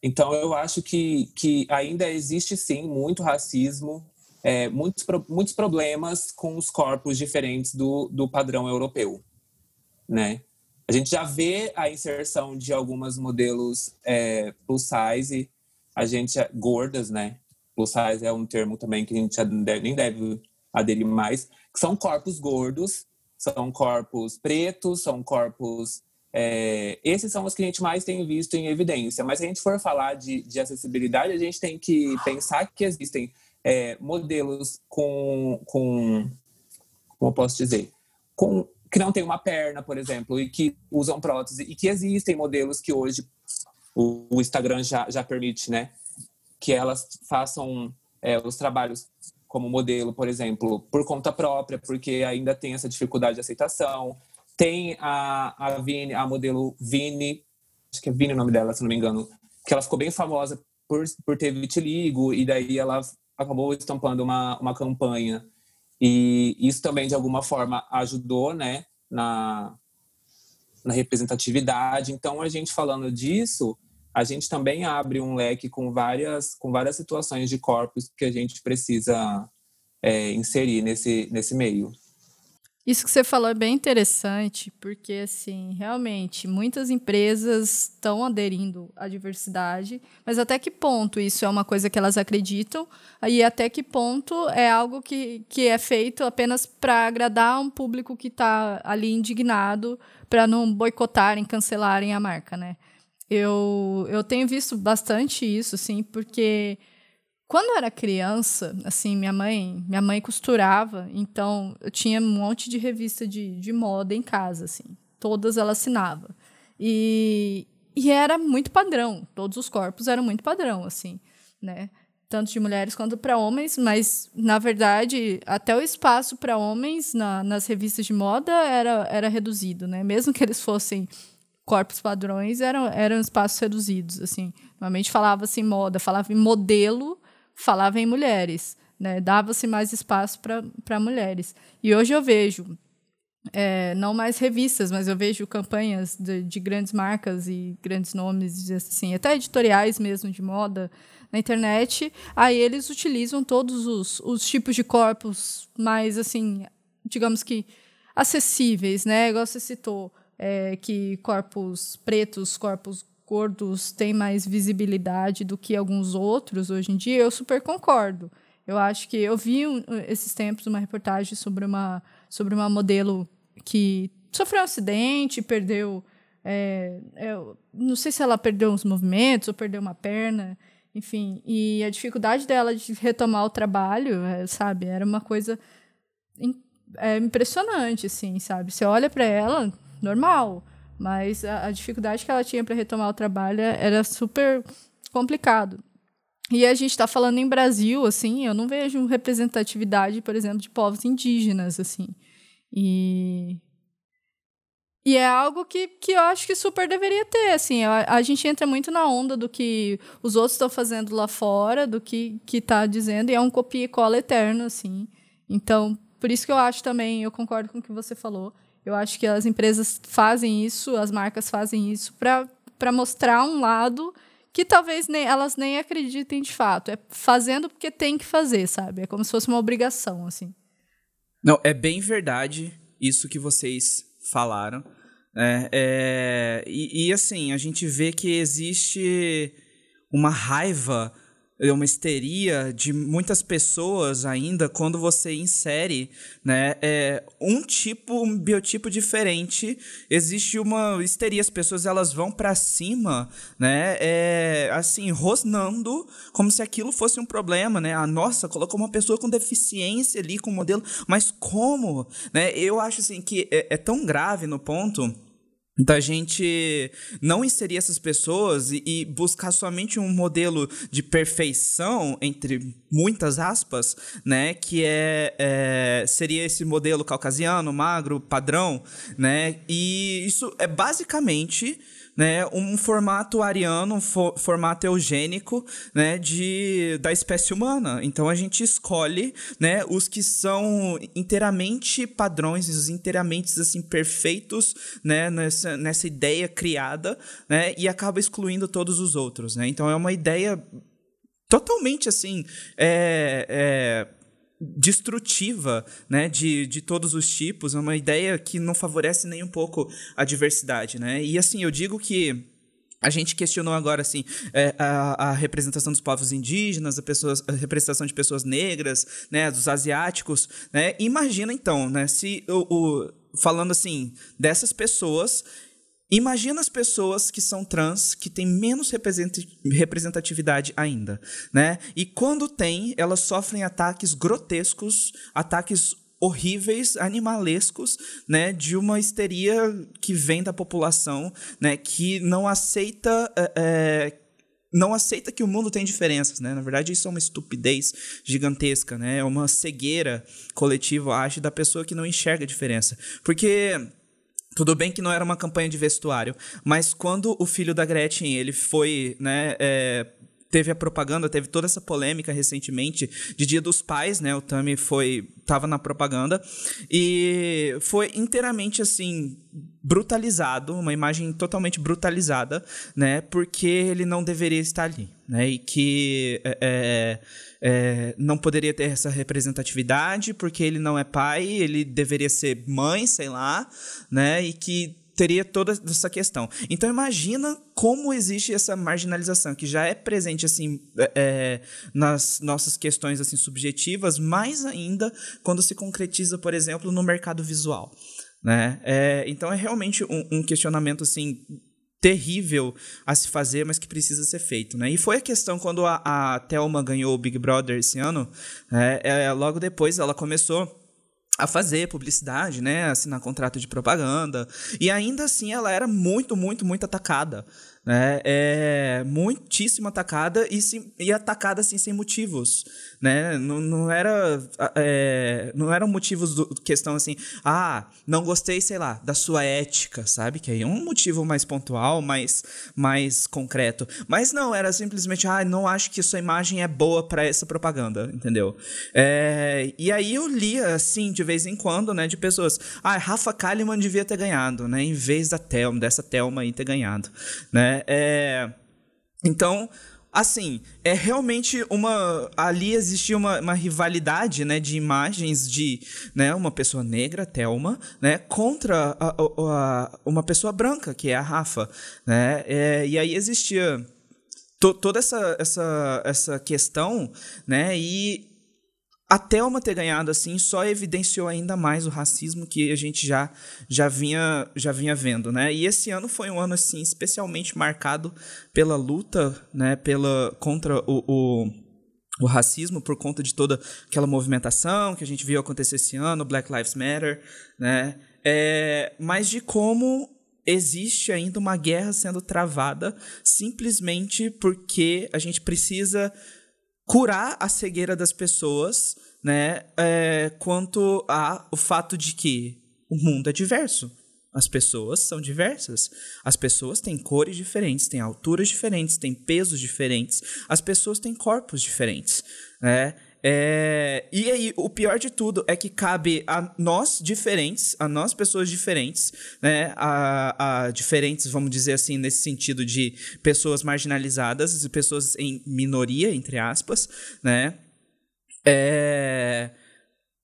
Então eu acho que, que ainda existe sim muito racismo, é, muitos, muitos problemas com os corpos diferentes do, do padrão europeu, né? A gente já vê a inserção de algumas modelos é, plus size, a gente gordas, né? Plus size é um termo também que a gente nem deve aderir mais, que são corpos gordos, são corpos pretos, são corpos. É, esses são os que a gente mais tem visto em evidência. Mas se a gente for falar de, de acessibilidade, a gente tem que pensar que existem é, modelos com, com. Como eu posso dizer? Com, que não tem uma perna, por exemplo, e que usam prótese, e que existem modelos que hoje o, Instagram já, já permite, né? Que elas façam é, os trabalhos como modelo, por exemplo, por conta própria, porque ainda tem essa dificuldade de aceitação. Tem a, a Vini, a modelo Vini, acho que é Vini o nome dela, se não me engano, que ela ficou bem famosa por, por ter vitiligo, e daí ela acabou estampando uma, uma campanha. E isso também, de alguma forma, ajudou né, na, na representatividade. Então, a gente falando disso, a gente também abre um leque com várias, com várias situações de corpos que a gente precisa é, inserir nesse, nesse meio. Isso que você falou é bem interessante, porque, assim, realmente, muitas empresas estão aderindo à diversidade, mas até que ponto isso é uma coisa que elas acreditam, e até que ponto é algo que, que é feito apenas para agradar um público que está ali indignado, para não boicotarem, cancelarem a marca, né? Eu, eu tenho visto bastante isso, assim, porque quando eu era criança, assim, minha mãe, minha mãe costurava, então eu tinha um monte de revista de, de moda em casa, assim. Todas ela assinava. E, e era muito padrão, todos os corpos eram muito padrão, assim, né? Tanto de mulheres quanto para homens, mas, na verdade, até o espaço para homens na, nas revistas de moda era, era reduzido, né? Mesmo que eles fossem corpos padrões eram, eram espaços reduzidos, assim. Normalmente falava assim moda, falava em modelo, falava em mulheres, né? Dava-se mais espaço para mulheres. E hoje eu vejo, é, não mais revistas, mas eu vejo campanhas de, de, grandes marcas e grandes nomes, assim, até editoriais mesmo de moda na internet. Aí eles utilizam todos os, os tipos de corpos mais, assim, digamos que acessíveis, né? Igual você citou é, que corpos pretos, corpos gordos têm mais visibilidade do que alguns outros hoje em dia, eu super concordo. Eu acho que eu vi um, esses tempos uma reportagem sobre uma, sobre uma modelo que sofreu um acidente, perdeu. É, é, não sei se ela perdeu os movimentos ou perdeu uma perna, enfim. E a dificuldade dela de retomar o trabalho, é, sabe, era uma coisa é, impressionante, assim, sabe? Você olha para ela, normal. Mas a, a dificuldade que ela tinha para retomar o trabalho era super complicado. E a gente está falando em Brasil, assim, eu não vejo representatividade, por exemplo, de povos indígenas, assim. E e é algo que, que eu acho que super deveria ter, assim. A, a gente entra muito na onda do que os outros estão fazendo lá fora, do que que tá dizendo, e é um copia e cola eterno, assim. Então, por isso que eu acho também, eu concordo com o que você falou, eu acho que as empresas fazem isso, as marcas fazem isso para mostrar um lado que talvez nem, elas nem acreditem de fato. É fazendo porque tem que fazer, sabe? É como se fosse uma obrigação, assim. Não, é bem verdade isso que vocês falaram. É, é, e, e assim, a gente vê que existe uma raiva uma histeria de muitas pessoas ainda quando você insere né, é, um tipo, um biotipo diferente. Existe uma histeria, as pessoas elas vão para cima, né, é, assim, rosnando como se aquilo fosse um problema, né? A nossa, colocou uma pessoa com deficiência ali com modelo, mas como? Né? Eu acho assim que é, é tão grave no ponto da gente não inserir essas pessoas e, e, buscar somente um modelo de perfeição, entre muitas aspas, né? Que é, é, seria esse modelo caucasiano, magro, padrão, né? E isso é basicamente né, um formato ariano, um fo formato eugênico, né, de, da espécie humana. Então a gente escolhe, né, os que são inteiramente padrões, os inteiramente assim perfeitos, né, nessa, nessa ideia criada, né, e acaba excluindo todos os outros, né. Então é uma ideia totalmente assim é, é, destrutiva né, de, de todos os tipos, é uma ideia que não favorece nem um pouco a diversidade. Né? E assim, eu digo que a gente questionou agora assim é, a, a, representação dos povos indígenas, a, pessoas, a representação de pessoas negras, né, dos asiáticos, né? Imagina então, né, se o, o falando assim dessas pessoas Imagina as pessoas que são trans, que têm menos representatividade ainda, né? E quando tem, elas sofrem ataques grotescos, ataques horríveis, animalescos, né, de uma histeria que vem da população, né, que não aceita é, não aceita que o mundo tem diferenças, né? Na verdade, isso é uma estupidez gigantesca, né? É uma cegueira coletiva, acho, da pessoa que não enxerga a diferença. Porque tudo bem que não era uma campanha de vestuário, mas quando o filho da Gretchen ele foi, né, é, teve a propaganda, teve toda essa polêmica recentemente de Dia dos Pais, né? O Tami foi tava na propaganda e foi inteiramente assim brutalizado, uma imagem totalmente brutalizada, né? Porque ele não deveria estar ali, né? E que é, é, é não poderia ter essa representatividade porque ele não é pai, ele deveria ser mãe, sei lá, né? E que teria toda essa questão. Então imagina como existe essa marginalização que já é presente assim é, é, nas nossas questões assim subjetivas, mais ainda quando se concretiza, por exemplo, no mercado visual, né? É, então é realmente um, um questionamento assim terrível a se fazer, mas que precisa ser feito, né? E foi a questão quando a, a Thelma ganhou o Big Brother esse ano, é, é logo depois ela começou a fazer publicidade, né, assinar contrato de propaganda, e ainda assim ela era muito, muito, muito atacada né? É muitíssimo atacada e, sim, e atacada assim sem motivos, né? Não, não era é, não eram motivos do questão assim, ah, não gostei, sei lá, da sua ética, sabe? Que aí é um motivo mais pontual, mais mais concreto. Mas não, era simplesmente, ah, não acho que sua imagem é boa para essa propaganda, entendeu? É, e aí eu lia assim de vez em quando, né, de pessoas, ah, Rafa Kalimann devia ter ganhado, né, em vez da Thelma, dessa Thelma aí ter ganhado, né? É, então, assim, é realmente uma. Ali existia uma, uma rivalidade né, de imagens de né, uma pessoa negra, Thelma, né, contra a, a, uma pessoa branca, que é a Rafa. Né? É, e aí existia to, toda essa, essa, essa questão, né? E a Thelma ter ganhado assim só evidenciou ainda mais o racismo que a gente já, já, vinha, já vinha vendo, né? E esse ano foi um ano assim especialmente marcado pela luta, né, pela contra o, o, o racismo por conta de toda aquela movimentação que a gente viu acontecer esse ano, Black Lives Matter, né? É, mas de como existe ainda uma guerra sendo travada simplesmente porque a gente precisa curar a cegueira das pessoas, né? É, quanto a o fato de que o mundo é diverso. As pessoas são diversas. As pessoas têm cores diferentes, têm alturas diferentes, têm pesos diferentes. As pessoas têm corpos diferentes, né? É, e aí, o pior de tudo é que cabe a nós diferentes, a nós pessoas diferentes, né? A, a diferentes, vamos dizer assim, nesse sentido de pessoas marginalizadas, pessoas em minoria, entre aspas, né? É,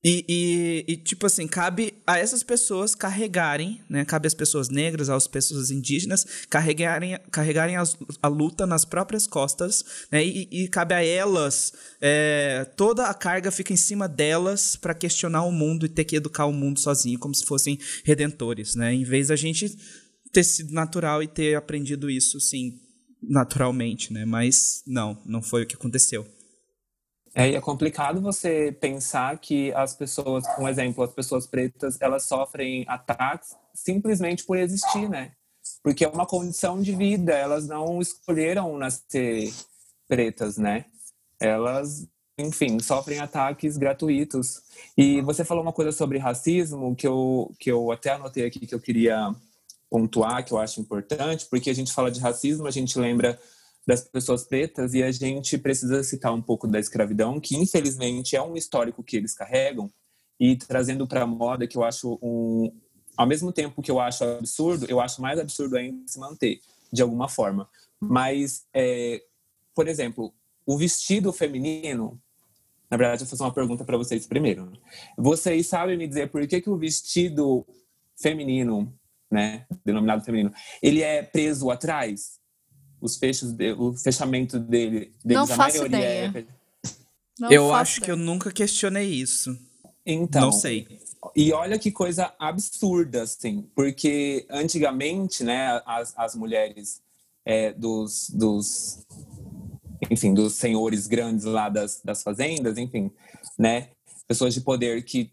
e, e, e, tipo assim, cabe a essas pessoas carregarem, né? Cabe às pessoas negras, às pessoas indígenas, carregarem, carregarem as, a luta nas próprias costas, né? E, e cabe a elas, é, toda a carga fica em cima delas para questionar o mundo e ter que educar o mundo sozinho, como se fossem redentores, né? Em vez da gente ter sido natural e ter aprendido isso, sim, naturalmente, né? Mas não, não foi o que aconteceu. É, é complicado você pensar que as pessoas, um exemplo, as pessoas pretas, elas sofrem ataques simplesmente por existir, né? Porque é uma condição de vida, elas não escolheram nascer pretas, né? Elas, enfim, sofrem ataques gratuitos. E você falou uma coisa sobre racismo que eu, que eu até anotei aqui que eu queria pontuar, que eu acho importante, porque a gente fala de racismo, a gente lembra das pessoas pretas e a gente precisa citar um pouco da escravidão, que infelizmente é um histórico que eles carregam, e trazendo para a moda, que eu acho um. Ao mesmo tempo que eu acho absurdo, eu acho mais absurdo ainda se manter, de alguma forma. Mas, é, por exemplo, o vestido feminino. Na verdade, eu fazer uma pergunta para vocês primeiro. Vocês sabem me dizer por que, que o vestido feminino, né, denominado feminino, ele é preso atrás? Os fechos, de, o fechamento dele, deles, Não a faço maioria ideia. é Não eu faço acho que ideia. eu nunca questionei isso. Então, Não sei. E olha que coisa absurda, assim, porque antigamente, né, as, as mulheres é, dos, dos, enfim, dos senhores grandes lá das, das fazendas, enfim, né, pessoas de poder que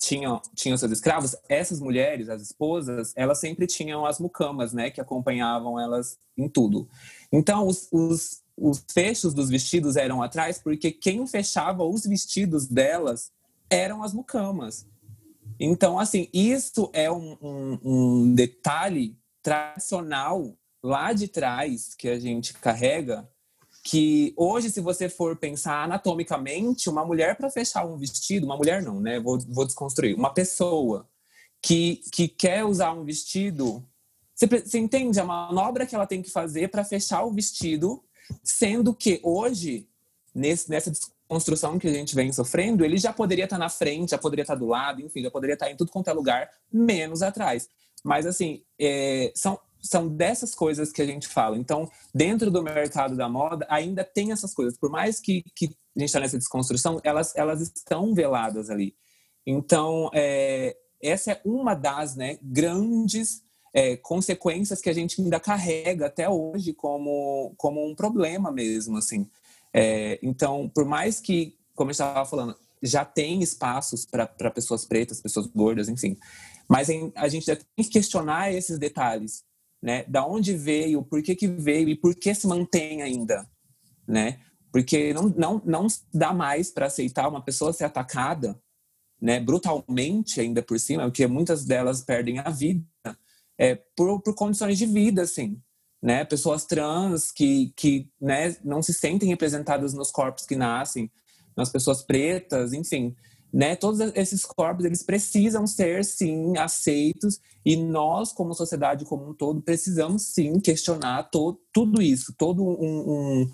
tinham, tinham seus escravos, essas mulheres, as esposas, elas sempre tinham as mucamas, né, que acompanhavam elas em tudo. Então, os, os, os fechos dos vestidos eram atrás, porque quem fechava os vestidos delas eram as mucamas. Então, assim, isso é um, um, um detalhe tradicional lá de trás que a gente carrega, que hoje, se você for pensar anatomicamente, uma mulher para fechar um vestido, uma mulher não, né? Vou, vou desconstruir. Uma pessoa que, que quer usar um vestido, você, você entende a manobra que ela tem que fazer para fechar o vestido, sendo que hoje, nesse, nessa desconstrução que a gente vem sofrendo, ele já poderia estar na frente, já poderia estar do lado, enfim, já poderia estar em tudo quanto é lugar, menos atrás. Mas, assim, é, são, são dessas coisas que a gente fala. Então, dentro do mercado da moda, ainda tem essas coisas. Por mais que, que a gente está nessa desconstrução, elas, elas estão veladas ali. Então, é, essa é uma das né, grandes é, consequências que a gente ainda carrega até hoje como, como um problema mesmo, assim. É, então, por mais que, como eu estava falando, já tem espaços para pessoas pretas, pessoas gordas, enfim. Mas em- a gente já tem que questionar esses detalhes, né? Da onde veio, por que que veio e por que se mantém ainda, né? Porque não, não, não dá mais para aceitar uma pessoa ser atacada, né? Brutalmente, ainda por cima, porque muitas delas perdem a vida é, por, por condições de vida, assim, né? Pessoas trans que, que né, não se sentem representadas nos corpos que nascem, nas pessoas pretas, enfim, né? Todos esses corpos eles precisam ser sim aceitos e nós como sociedade como um todo precisamos sim questionar to, tudo isso, todo um, um,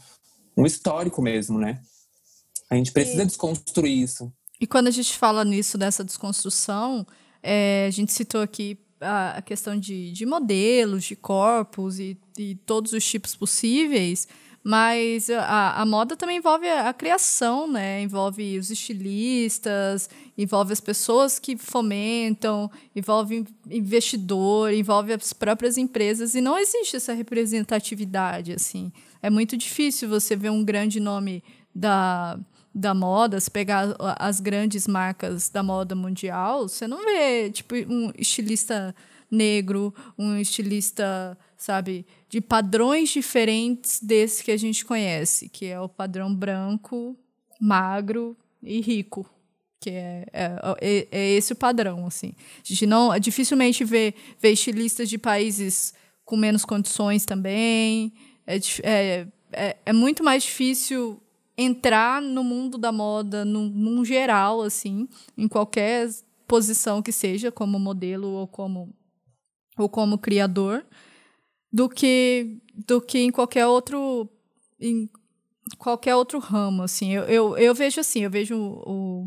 um histórico mesmo, né? A gente precisa desconstruir isso. E quando a gente fala nisso, dessa desconstrução, é, a gente citou aqui a, a questão de, de modelos, de corpos e, e todos os tipos possíveis, mas a, a moda também envolve a, a criação, né? Envolve os estilistas, envolve as pessoas que fomentam, envolve investidor, envolve as próprias empresas, e não existe essa representatividade, assim. É muito difícil você ver um grande nome da, da moda, se pegar as grandes marcas da moda mundial, você não vê, tipo, um estilista negro, um estilista, sabe, de padrões diferentes desse que a gente conhece, que é o padrão branco, magro e rico. Que é, é, é, é esse o padrão, assim. A gente não, dificilmente vê, vê estilistas de países com menos condições também. É, é, é, é muito mais difícil entrar no mundo da moda num, num geral, assim, em qualquer posição que seja, como modelo ou como, ou como criador, do que, do que em qualquer outro. Em qualquer outro ramo, assim. Eu, eu, eu vejo assim, eu vejo o, o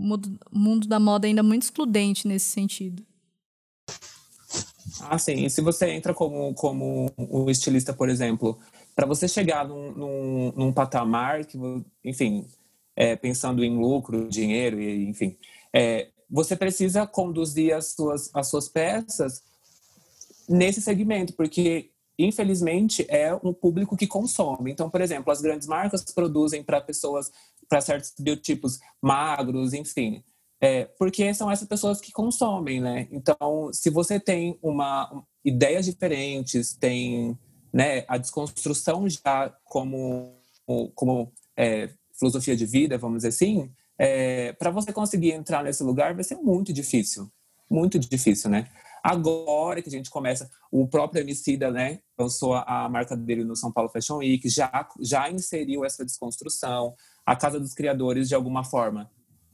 mundo, da moda ainda muito excludente nesse sentido. Ah, sim. E se você entra como, como um estilista, por exemplo, para você chegar num, num, num patamar que, enfim, é, pensando em lucro, dinheiro, e, enfim, é, você precisa conduzir as suas, as suas peças nesse segmento, porque infelizmente é um público que consome. Então, por exemplo, as grandes marcas produzem para pessoas, para certos biotipos magros, enfim, é, porque são essas pessoas que consomem, né? Então, se você tem uma ideias diferentes, tem né, a desconstrução já como como é, filosofia de vida, vamos dizer assim, é, para você conseguir entrar nesse lugar vai ser muito difícil, muito difícil, né? Agora que a gente começa, o próprio Emicida, né, lançou a, marca dele no São Paulo Fashion Week, já, já inseriu essa desconstrução, a Casa dos Criadores, de alguma forma,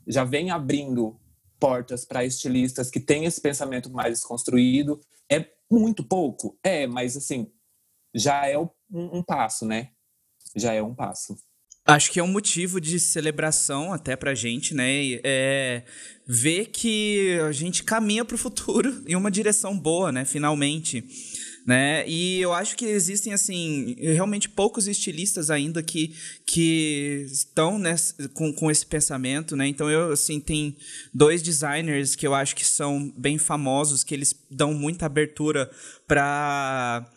já vem abrindo portas para estilistas que têm esse pensamento mais desconstruído. É muito pouco? É, mas assim, já é um, um passo, né? Já é um passo. Acho que é um motivo de celebração até pra gente, né? É ver que a gente caminha pro futuro em uma direção boa, né? Finalmente. Né? E eu acho que existem, assim, realmente poucos estilistas ainda que, que estão nessa, com, com esse pensamento, né? Então, eu, assim, tem dois designers que eu acho que são bem famosos, que eles dão muita abertura para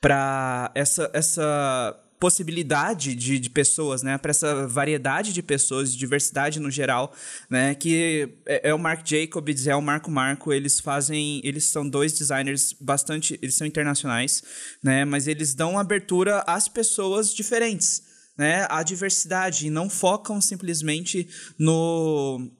para essa, essa possibilidade de, de pessoas, né? Para essa variedade de pessoas, diversidade no geral, né? Que é, é, o Mark Jacobs, é o Marco Marco, eles fazem, eles são dois designers bastante, eles são internacionais, né? Mas eles dão abertura às pessoas diferentes, né? À diversidade e não focam simplesmente no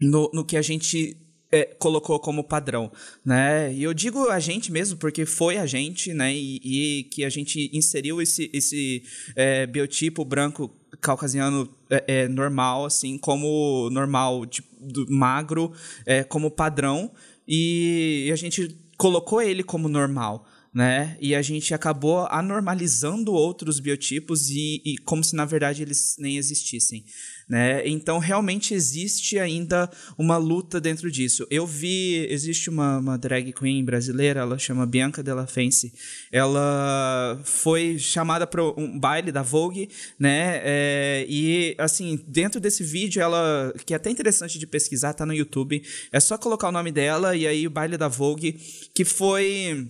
no, no que a gente é, colocou como padrão, né? E eu digo a gente mesmo porque foi a gente, né? E, e que a gente inseriu esse, esse é, biotipo branco caucasiano é, é normal, assim, como normal, tipo, magro, é, como padrão, e a gente colocou ele como normal né? E a gente acabou anormalizando outros biotipos e, e, como se na verdade eles nem existissem, né? Então realmente existe ainda uma luta dentro disso. Eu vi, existe uma, uma drag queen brasileira, ela chama Bianca Della Fence. Ela foi chamada para um baile da Vogue, né? É, e assim dentro desse vídeo ela, que é até interessante de pesquisar, tá no YouTube. É só colocar o nome dela e aí o baile da Vogue, que foi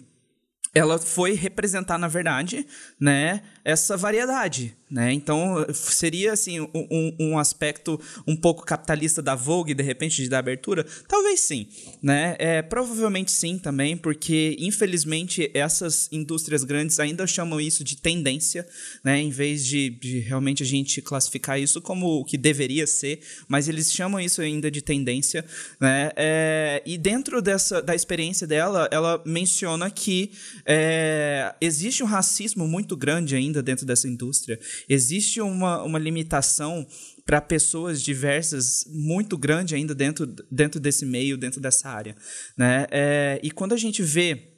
ela foi representar, na verdade, né, essa variedade, né? Então, seria, assim, um, um aspecto um pouco capitalista da Vogue, de repente, de dar abertura? Talvez sim, né? É, provavelmente sim também, porque, infelizmente, essas indústrias grandes ainda chamam isso de tendência, né? Em vez de, de realmente a gente classificar isso como o que deveria ser, mas eles chamam isso ainda de tendência, né? É, e dentro dessa, da experiência dela, ela menciona que é, existe um racismo muito grande ainda dentro dessa indústria existe uma, uma limitação para pessoas diversas muito grande ainda dentro, dentro desse meio, dentro dessa área. Né? É, e quando a gente vê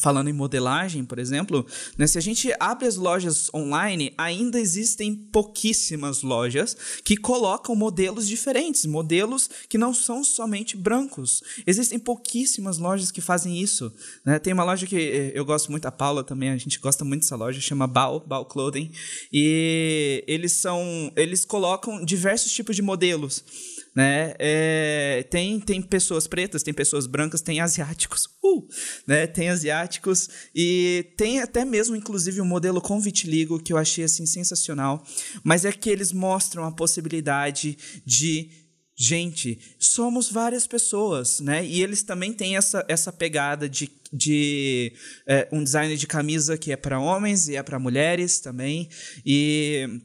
Falando em modelagem, por exemplo, né, se a gente abre as lojas online, ainda existem pouquíssimas lojas que colocam modelos diferentes, modelos que não são somente brancos. Existem pouquíssimas lojas que fazem isso. Né? Tem uma loja que eh, eu gosto muito, a Paula também, a gente gosta muito dessa loja, chama Bao, Bao Clothing, e eles são, eles colocam diversos tipos de modelos né? É, tem, tem pessoas pretas, tem pessoas brancas, tem asiáticos, uh, né? Tem asiáticos e tem até mesmo, inclusive, um modelo com vitiligo que eu achei assim sensacional. Mas é que eles mostram a possibilidade de gente, somos várias pessoas, né? E eles também têm essa, essa pegada de, de é, um design de camisa que é para homens e é para mulheres também. E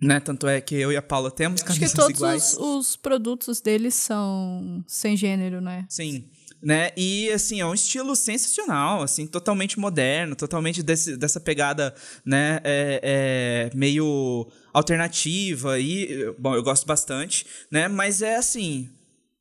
né? Tanto é que eu e a Paula temos Acho camisas iguais. Acho que todos os, os, produtos deles são sem gênero, né? Sim. Né? E assim, é um estilo sensacional, assim, totalmente moderno, totalmente desse, dessa pegada, né, é, é meio alternativa e bom, eu gosto bastante, né? Mas é assim,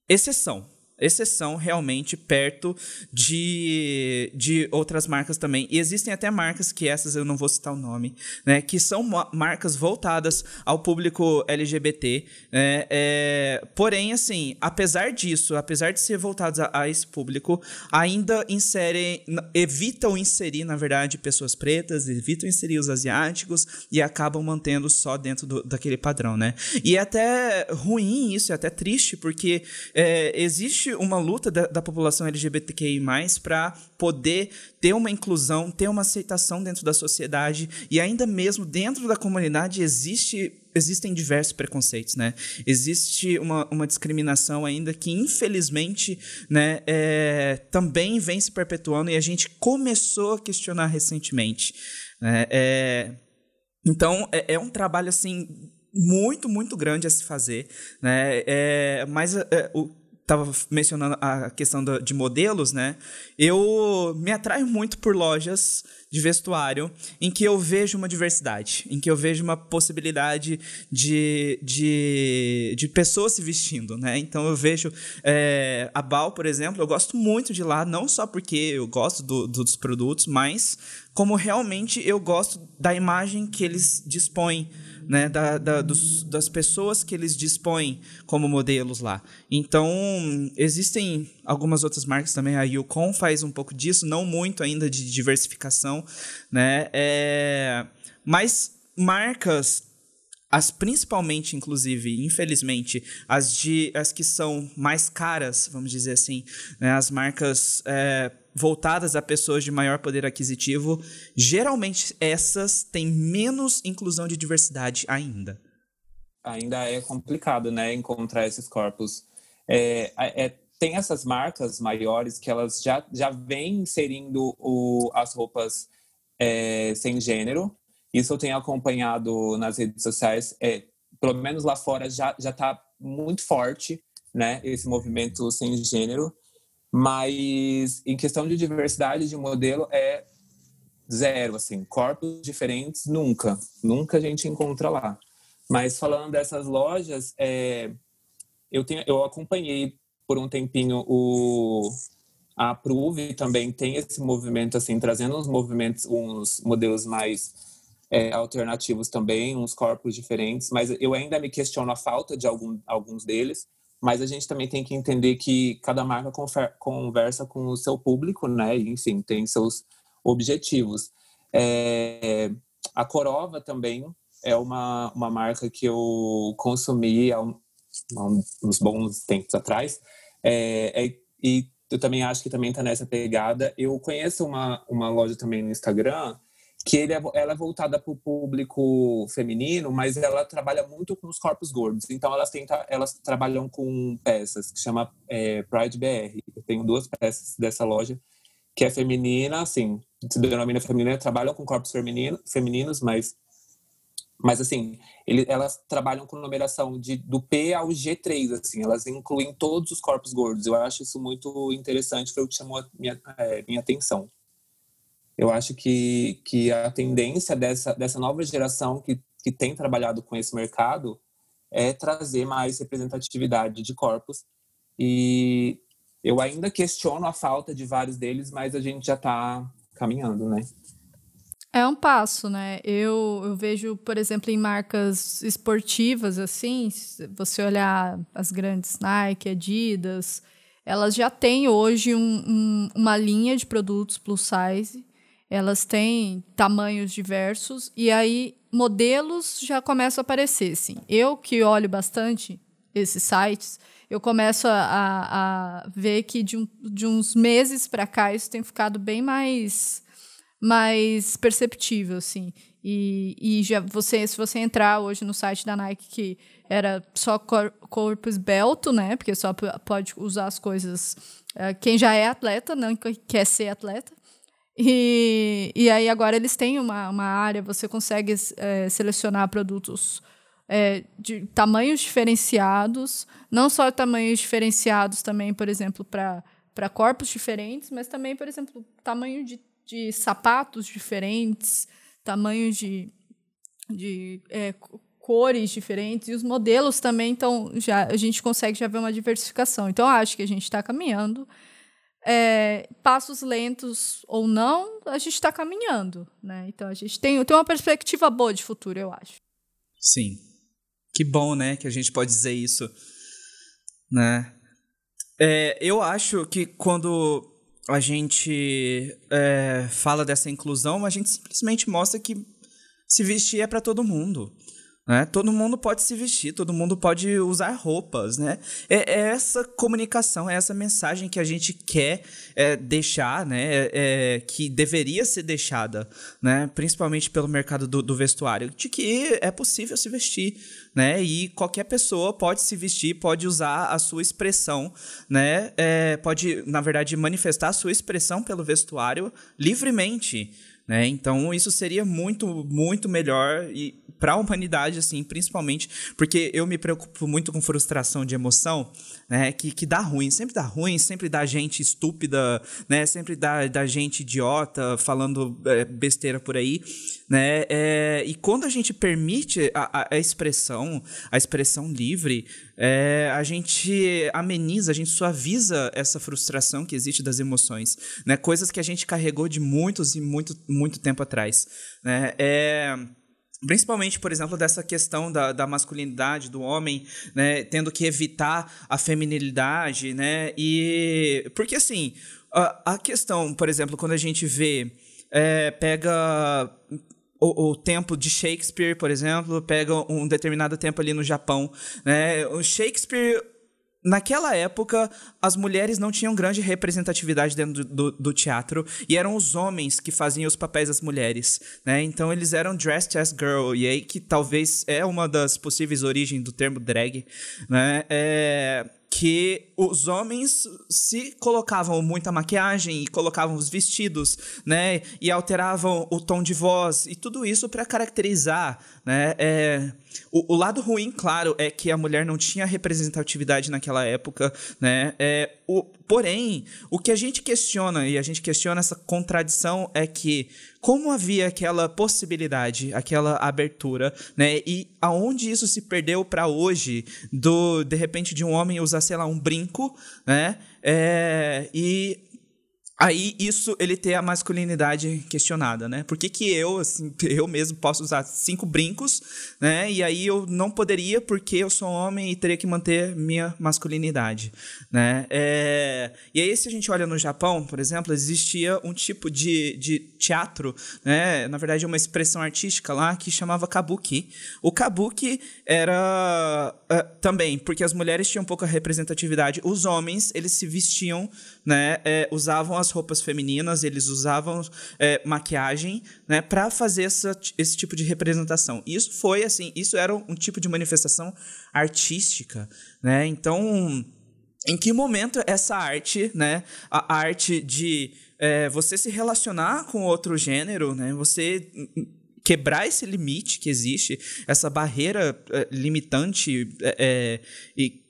exceção, exceção realmente perto de, de outras marcas também. E existem até marcas que essas eu não vou citar o nome, né? Que são marcas voltadas ao público LGBT. Né? É, porém, assim, apesar disso, apesar de ser voltados a, a, esse público, ainda inserem, evitam inserir, na verdade, pessoas pretas, evitam inserir os asiáticos e acabam mantendo só dentro do, daquele padrão, né? E é até ruim isso, é até triste, porque é, existe existe uma luta da, da população LGBTQI+, para poder ter uma inclusão, ter uma aceitação dentro da sociedade e ainda mesmo dentro da comunidade existe existem diversos preconceitos, né? Existe uma, uma discriminação ainda que, infelizmente, né, é, também vem se perpetuando e a gente começou a questionar recentemente. Né? É, então, é, é, um trabalho, assim, muito, muito grande a se fazer, né? É, mas é, o estava mencionando a questão de modelos, né? Eu me atraio muito por lojas de vestuário em que eu vejo uma diversidade, em que eu vejo uma possibilidade de, de, de pessoas se vestindo, né? Então eu vejo é, a Bal, por exemplo, eu gosto muito de lá, não só porque eu gosto do, dos produtos, mas como realmente eu gosto da imagem que eles dispõem né, da, da, dos, das pessoas que eles dispõem como modelos lá. Então, existem algumas outras marcas também, a Yukon faz um pouco disso, não muito ainda de diversificação, né, é, mas marcas as principalmente, inclusive, infelizmente, as de as que são mais caras, vamos dizer assim, né, as marcas é, voltadas a pessoas de maior poder aquisitivo, geralmente essas têm menos inclusão de diversidade ainda. Ainda é complicado, né, encontrar esses corpos. É, é, tem essas marcas maiores que elas já, já vêm inserindo o, as roupas é, sem gênero. Isso eu tenho acompanhado nas redes sociais. É, pelo menos lá fora já está muito forte, né, esse movimento sem gênero. Mas em questão de diversidade de modelo é zero, assim, corpos diferentes nunca, nunca a gente encontra lá. Mas falando dessas lojas, é, eu tenho, eu acompanhei por um tempinho o a Approve também tem esse movimento assim, trazendo uns movimentos, uns modelos mais é, alternativos também, uns corpos diferentes, mas eu ainda me questiono a falta de algum, alguns deles mas a gente também tem que entender que cada marca conversa com o seu público, né? enfim, tem seus objetivos. É, a Corova também é uma, uma marca que eu consumi há, um, há uns bons tempos atrás, é, é, e eu também acho que também está nessa pegada. Eu conheço uma, uma loja também no Instagram que ele é, ela é voltada para o público feminino, mas ela trabalha muito com os corpos gordos. Então elas tentam, elas trabalham com peças que chama é, Pride BR. Eu tenho duas peças dessa loja que é feminina, assim, se denomina feminina, trabalham com corpos feminino, femininos, mas mas assim, ele, elas trabalham com numeração de, do P ao G3, assim, elas incluem todos os corpos gordos. Eu acho isso muito interessante, foi o que chamou a minha, é, minha atenção. Eu acho que, que a tendência dessa, dessa nova geração que, que tem trabalhado com esse mercado é trazer mais representatividade de corpos. E eu ainda questiono a falta de vários deles, mas a gente já está caminhando, né? É um passo, né? Eu, eu vejo, por exemplo, em marcas esportivas, assim, você olhar as grandes Nike, Adidas, elas já têm hoje um, um, uma linha de produtos plus size elas têm tamanhos diversos e aí modelos já começam a aparecer, assim. Eu que olho bastante esses sites, eu começo a, a, a ver que de, um, de uns meses para cá isso tem ficado bem mais mais perceptível, assim. E, e já você, se você entrar hoje no site da Nike que era só cor, corpo esbelto, né? Porque só pode usar as coisas uh, quem já é atleta, não quer ser atleta. E, e aí agora eles têm uma, uma área, você consegue é, selecionar produtos é, de tamanhos diferenciados, não só tamanhos diferenciados também, por exemplo, para corpos diferentes, mas também, por exemplo, tamanho de, de sapatos diferentes, tamanhos de, de é, cores diferentes, e os modelos também, então já, a gente consegue já ver uma diversificação. Então, acho que a gente está caminhando é, passos lentos ou não, a gente está caminhando, né? Então a gente tem, tem uma perspectiva boa de futuro, eu acho. Sim. Que bom, né, que a gente pode dizer isso, né? É, eu acho que quando a gente é, fala dessa inclusão, a gente simplesmente mostra que se vestir é para todo mundo. Né? Todo mundo pode se vestir, todo mundo pode usar roupas, né? É, é essa comunicação, é essa mensagem que a gente quer é, deixar, né? É, é, que deveria ser deixada, né? Principalmente pelo mercado do, do, vestuário, de que é possível se vestir, né? E qualquer pessoa pode se vestir, pode usar a sua expressão, né? É, pode, na verdade, manifestar a sua expressão pelo vestuário livremente, né? Então isso seria muito, muito melhor e para a humanidade, assim, principalmente porque eu me preocupo muito com frustração de emoção, né? Que, que dá ruim, sempre dá ruim, sempre dá gente estúpida, né? Sempre dá, dá gente idiota falando é, besteira por aí, né? É, e quando a gente permite a, a, expressão, a expressão livre, é, a gente ameniza, a gente suaviza essa frustração que existe das emoções, né? Coisas que a gente carregou de muitos e muito, muito tempo atrás, né? É Principalmente, por exemplo, dessa questão da, da masculinidade, do homem, né, tendo que evitar a feminilidade, né, e... Porque, assim, a, a questão, por exemplo, quando a gente vê, é, pega o, o, tempo de Shakespeare, por exemplo, pega um determinado tempo ali no Japão, né, o Shakespeare Naquela época, as mulheres não tinham grande representatividade dentro do, do, do, teatro e eram os homens que faziam os papéis das mulheres, né? Então eles eram dressed as girl e aí que talvez é uma das possíveis origens do termo drag, né? É, que os homens se colocavam muita maquiagem e colocavam os vestidos, né, e alteravam o tom de voz e tudo isso para caracterizar, né, é, o, o, lado ruim, claro, é que a mulher não tinha representatividade naquela época, né, é, o, porém, o que a gente questiona e a gente questiona essa contradição é que como havia aquela possibilidade, aquela abertura, né? E aonde isso se perdeu para hoje, do de repente de um homem usar, sei lá, um brinco, né? É, e Aí isso ele ter a masculinidade questionada, né? Por que, que eu, assim, eu mesmo posso usar cinco brincos, né? E aí eu não poderia porque eu sou homem e teria que manter minha masculinidade, né? É... E aí se a gente olha no Japão, por exemplo, existia um tipo de, de teatro, né? Na verdade uma expressão artística lá que chamava kabuki. O kabuki era uh, também porque as mulheres tinham pouca representatividade, os homens eles se vestiam, né? É, usavam as as roupas femininas, eles usavam é, maquiagem, né, para fazer essa, esse tipo de representação. Isso foi assim, isso era um tipo de manifestação artística, né? Então, em que momento essa arte, né, a arte de é, você se relacionar com outro gênero, né, você quebrar esse limite que existe, essa barreira é, limitante é, é e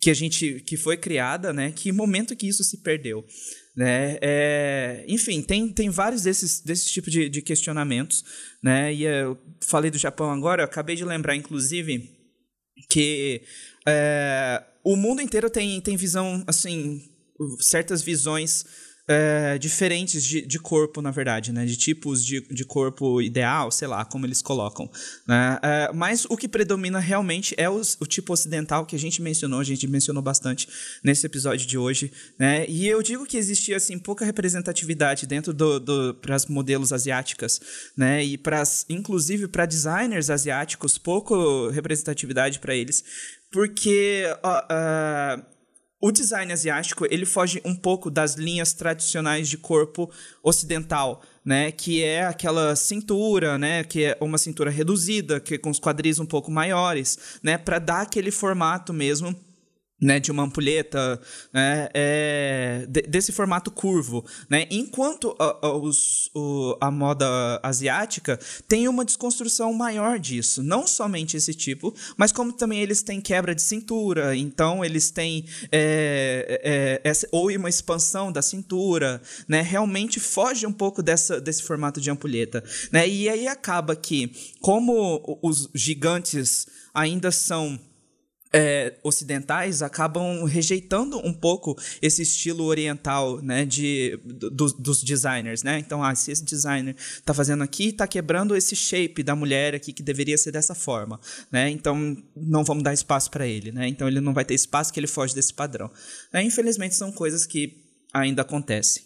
que a gente que foi criada, né? Que momento que isso se perdeu, né? É, enfim, tem, tem vários desses, desses tipos de, de questionamentos, né? E eu falei do Japão agora, eu acabei de lembrar, inclusive, que é, o mundo inteiro tem, tem visão, assim, certas visões é, diferentes de, de corpo, na verdade, né? De tipos de, de corpo ideal, sei lá, como eles colocam. Né? É, mas o que predomina realmente é os, o tipo ocidental que a gente mencionou, a gente mencionou bastante nesse episódio de hoje. Né? E eu digo que existia, assim, pouca representatividade dentro do, do para as modelos asiáticas, né? E para inclusive para designers asiáticos, pouco representatividade para eles, porque uh, o design asiático ele foge um pouco das linhas tradicionais de corpo ocidental, né, que é aquela cintura, né, que é uma cintura reduzida, que é com os quadris um pouco maiores, né, para dar aquele formato mesmo né, de uma ampulheta, né, é, de, desse formato curvo, né, enquanto a, a, os, o, a moda asiática tem uma desconstrução maior disso, não somente esse tipo, mas como também eles têm quebra de cintura, então eles têm é, é, essa, ou uma expansão da cintura, né, realmente foge um pouco dessa, desse formato de ampulheta, né, e aí acaba que como os gigantes ainda são é, ocidentais acabam rejeitando um pouco esse estilo oriental, né, de, do, dos designers, né? Então, ah, se esse designer está fazendo aqui, está quebrando esse shape da mulher aqui que deveria ser dessa forma, né? Então, não vamos dar espaço para ele, né? Então, ele não vai ter espaço que ele foge desse padrão. É, infelizmente, são coisas que ainda acontecem.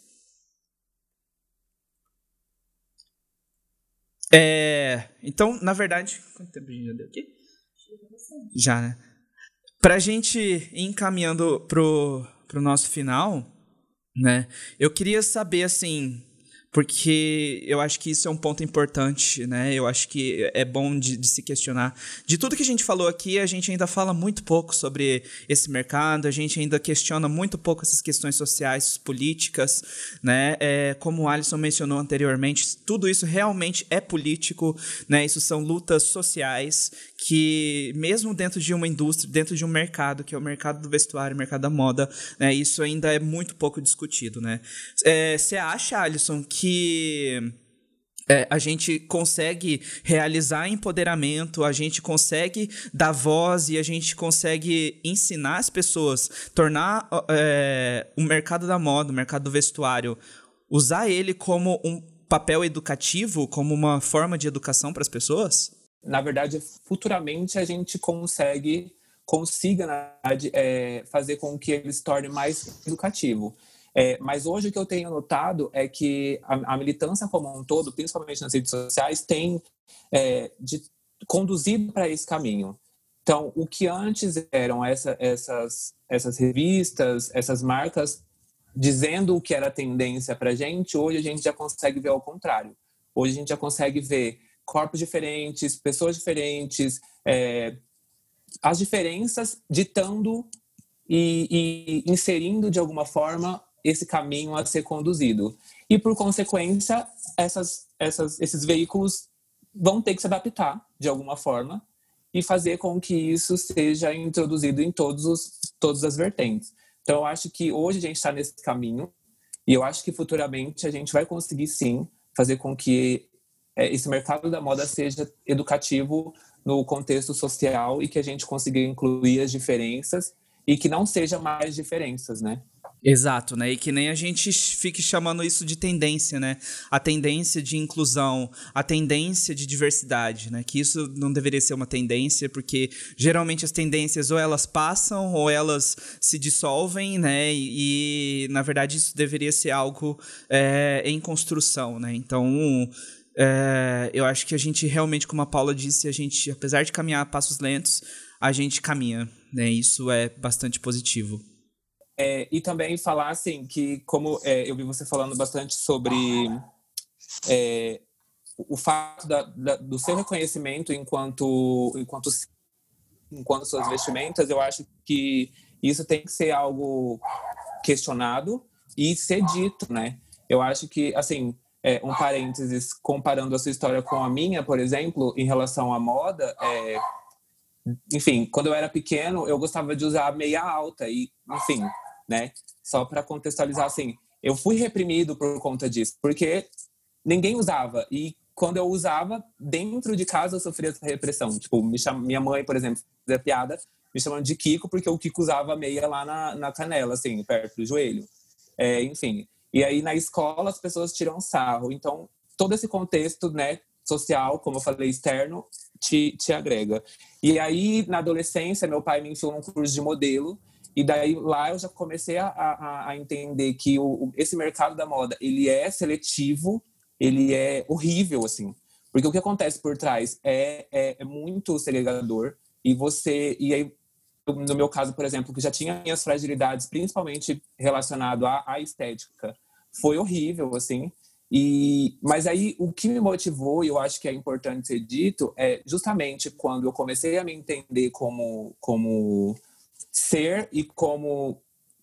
É, então, na verdade, quanto tempo a gente já deu aqui? Já, né? Para a gente ir encaminhando pro, pro nosso final, né? Eu queria saber assim, porque eu acho que isso é um ponto importante, né? Eu acho que é bom de, de, se questionar. De tudo que a gente falou aqui, a gente ainda fala muito pouco sobre esse mercado, a gente ainda questiona muito pouco essas questões sociais, políticas, né? É, como o Alisson mencionou anteriormente, tudo isso realmente é político, né? Isso são lutas sociais que mesmo dentro de uma indústria, dentro de um mercado, que é o mercado do vestuário, mercado da moda, né, isso ainda é muito pouco discutido, né? Você é, acha, Alisson, que é, a gente consegue realizar empoderamento, a gente consegue dar voz e a gente consegue ensinar as pessoas, tornar é, o mercado da moda, o mercado do vestuário, usar ele como um papel educativo, como uma forma de educação para as pessoas? Na verdade, futuramente a gente consegue consiga na verdade, é, fazer com que ele se torne mais educativo. É, mas hoje o que eu tenho notado é que a, a, militância como um todo, principalmente nas redes sociais, tem é, de, conduzido para esse caminho. Então, o que antes eram essa, essas, essas revistas, essas marcas dizendo o que era tendência para gente, hoje a gente já consegue ver ao contrário. Hoje a gente já consegue ver corpos diferentes, pessoas diferentes, é, as diferenças ditando e, e, inserindo de alguma forma esse caminho a ser conduzido. E por consequência, essas, essas, esses veículos vão ter que se adaptar de alguma forma e fazer com que isso seja introduzido em todos os, todas as vertentes. Então, eu acho que hoje a gente está nesse caminho e eu acho que futuramente a gente vai conseguir sim fazer com que é, esse mercado da moda seja educativo no contexto social e que a gente consiga incluir as diferenças e que não seja mais diferenças, né? Exato, né? E que nem a gente fique chamando isso de tendência, né? A tendência de inclusão, a tendência de diversidade, né? Que isso não deveria ser uma tendência, porque geralmente as tendências ou elas passam ou elas se dissolvem, né? E, na verdade isso deveria ser algo é, em construção, né? Então é, eu acho que a gente realmente, como a Paula disse, a gente, apesar de caminhar a passos lentos, a gente caminha, né? Isso é bastante positivo. É, e também falar assim que, como é, eu vi você falando bastante sobre é, o fato da, da, do seu reconhecimento enquanto enquanto enquanto suas vestimentas, eu acho que isso tem que ser algo questionado e ser dito, né? Eu acho que assim é, um parênteses, comparando a sua história com a minha, por exemplo, em relação à moda, é, enfim, quando eu era pequeno, eu gostava de usar meia alta e, enfim, né? Só para contextualizar assim, eu fui reprimido por conta disso, porque ninguém usava e quando eu usava dentro de casa eu sofria essa repressão. Tipo, minha mãe, por exemplo, fazia piada me chamando de Kiko porque o Kiko usava meia lá na, na canela, assim, perto do joelho. É, enfim, e aí na escola as pessoas tiram sarro. Então, todo esse contexto, né, social, como eu falei, externo, te, te agrega. E aí, na adolescência, meu pai me enfiou num curso de modelo. E daí lá eu já comecei a, a, a entender que o, esse mercado da moda, ele é seletivo, ele é horrível, assim. Porque o que acontece por trás é, é, é muito segregador. E você... E aí, no meu caso, por exemplo, que já tinha minhas fragilidades, principalmente relacionado à, à estética, foi horrível, assim. E, mas aí o que me motivou, e eu acho que é importante ser dito, é justamente quando eu comecei a me entender como, como ser e como,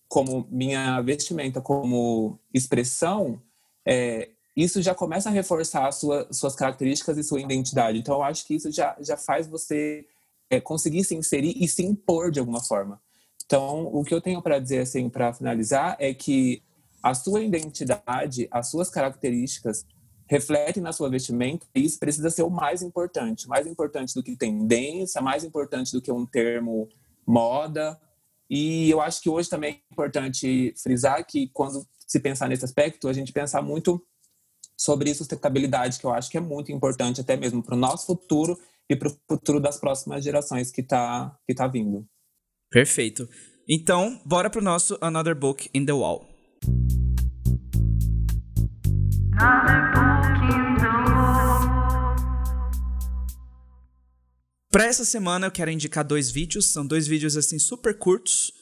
como minha vestimenta, como expressão, é, isso já começa a reforçar sua, suas características e sua identidade. Então eu acho que isso já, já faz você é, conseguir se inserir e se impor de alguma forma. Então, o que eu tenho para dizer, assim, para finalizar, é que a sua identidade, as suas características refletem na sua vestimenta e isso precisa ser o mais importante, mais importante do que tendência, mais importante do que um termo moda. E eu acho que hoje também é importante frisar que quando se pensar nesse aspecto, a gente pensar muito sobre sustentabilidade, que eu acho que é muito importante até mesmo para o nosso futuro e para o futuro das próximas gerações que está que tá vindo. Perfeito. Então, bora para o nosso Another Book in the Wall. Para essa semana eu quero indicar dois vídeos, são dois vídeos assim super curtos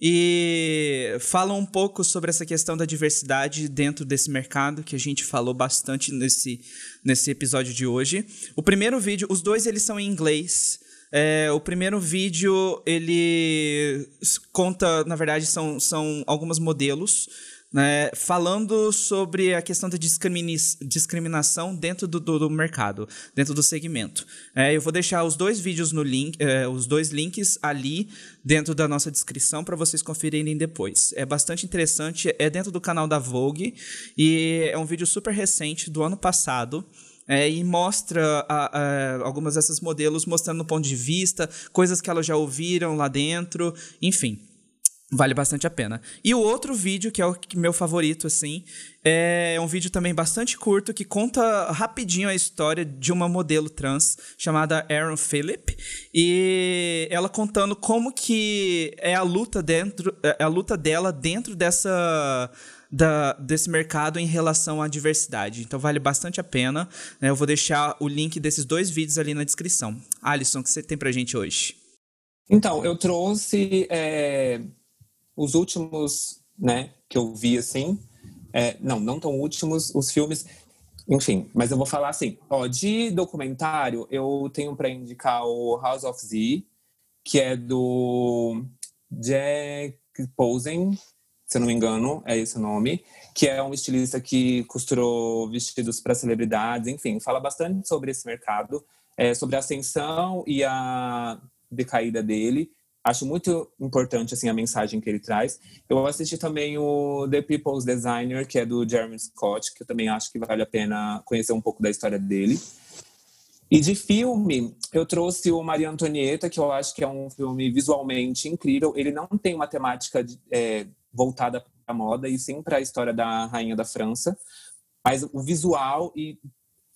e fala um pouco sobre essa questão da diversidade dentro desse mercado que a gente falou bastante nesse, nesse episódio de hoje. O primeiro vídeo, os dois eles são em inglês. É, o primeiro vídeo ele conta, na verdade, são, são alguns modelos né, falando sobre a questão da discriminação dentro do, do, do mercado, dentro do segmento. É, eu vou deixar os dois vídeos no link, é, os dois links ali dentro da nossa descrição para vocês conferirem depois. É bastante interessante, é dentro do canal da Vogue e é um vídeo super recente do ano passado. É, e mostra a, a, algumas dessas modelos mostrando o ponto de vista, coisas que elas já ouviram lá dentro, enfim. Vale bastante a pena. E o outro vídeo, que é o meu favorito, assim, é um vídeo também bastante curto que conta rapidinho a história de uma modelo trans chamada Aaron Phillip. E ela contando como que é a luta dentro. É a luta dela dentro dessa. Da, desse mercado em relação à diversidade. Então vale bastante a pena. Né? Eu vou deixar o link desses dois vídeos ali na descrição. Alisson, o que você tem pra gente hoje? Então, eu trouxe é, os últimos, né, que eu vi assim, é, não, não tão últimos, os filmes, enfim, mas eu vou falar assim, ó, de documentário, eu tenho para indicar o House of Z, que é do Jack Posen, se eu não me engano, é esse o nome, que é um estilista que costurou vestidos para celebridades, enfim, fala bastante sobre esse mercado, é, sobre a ascensão e a decaída dele. Acho muito importante assim a mensagem que ele traz. Eu assisti também o The People's Designer, que é do Jeremy Scott, que eu também acho que vale a pena conhecer um pouco da história dele. E de filme, eu trouxe o Maria Antonieta, que eu acho que é um filme visualmente incrível. Ele não tem uma temática é, voltada a moda, e sim para a história da rainha da França. Mas o visual e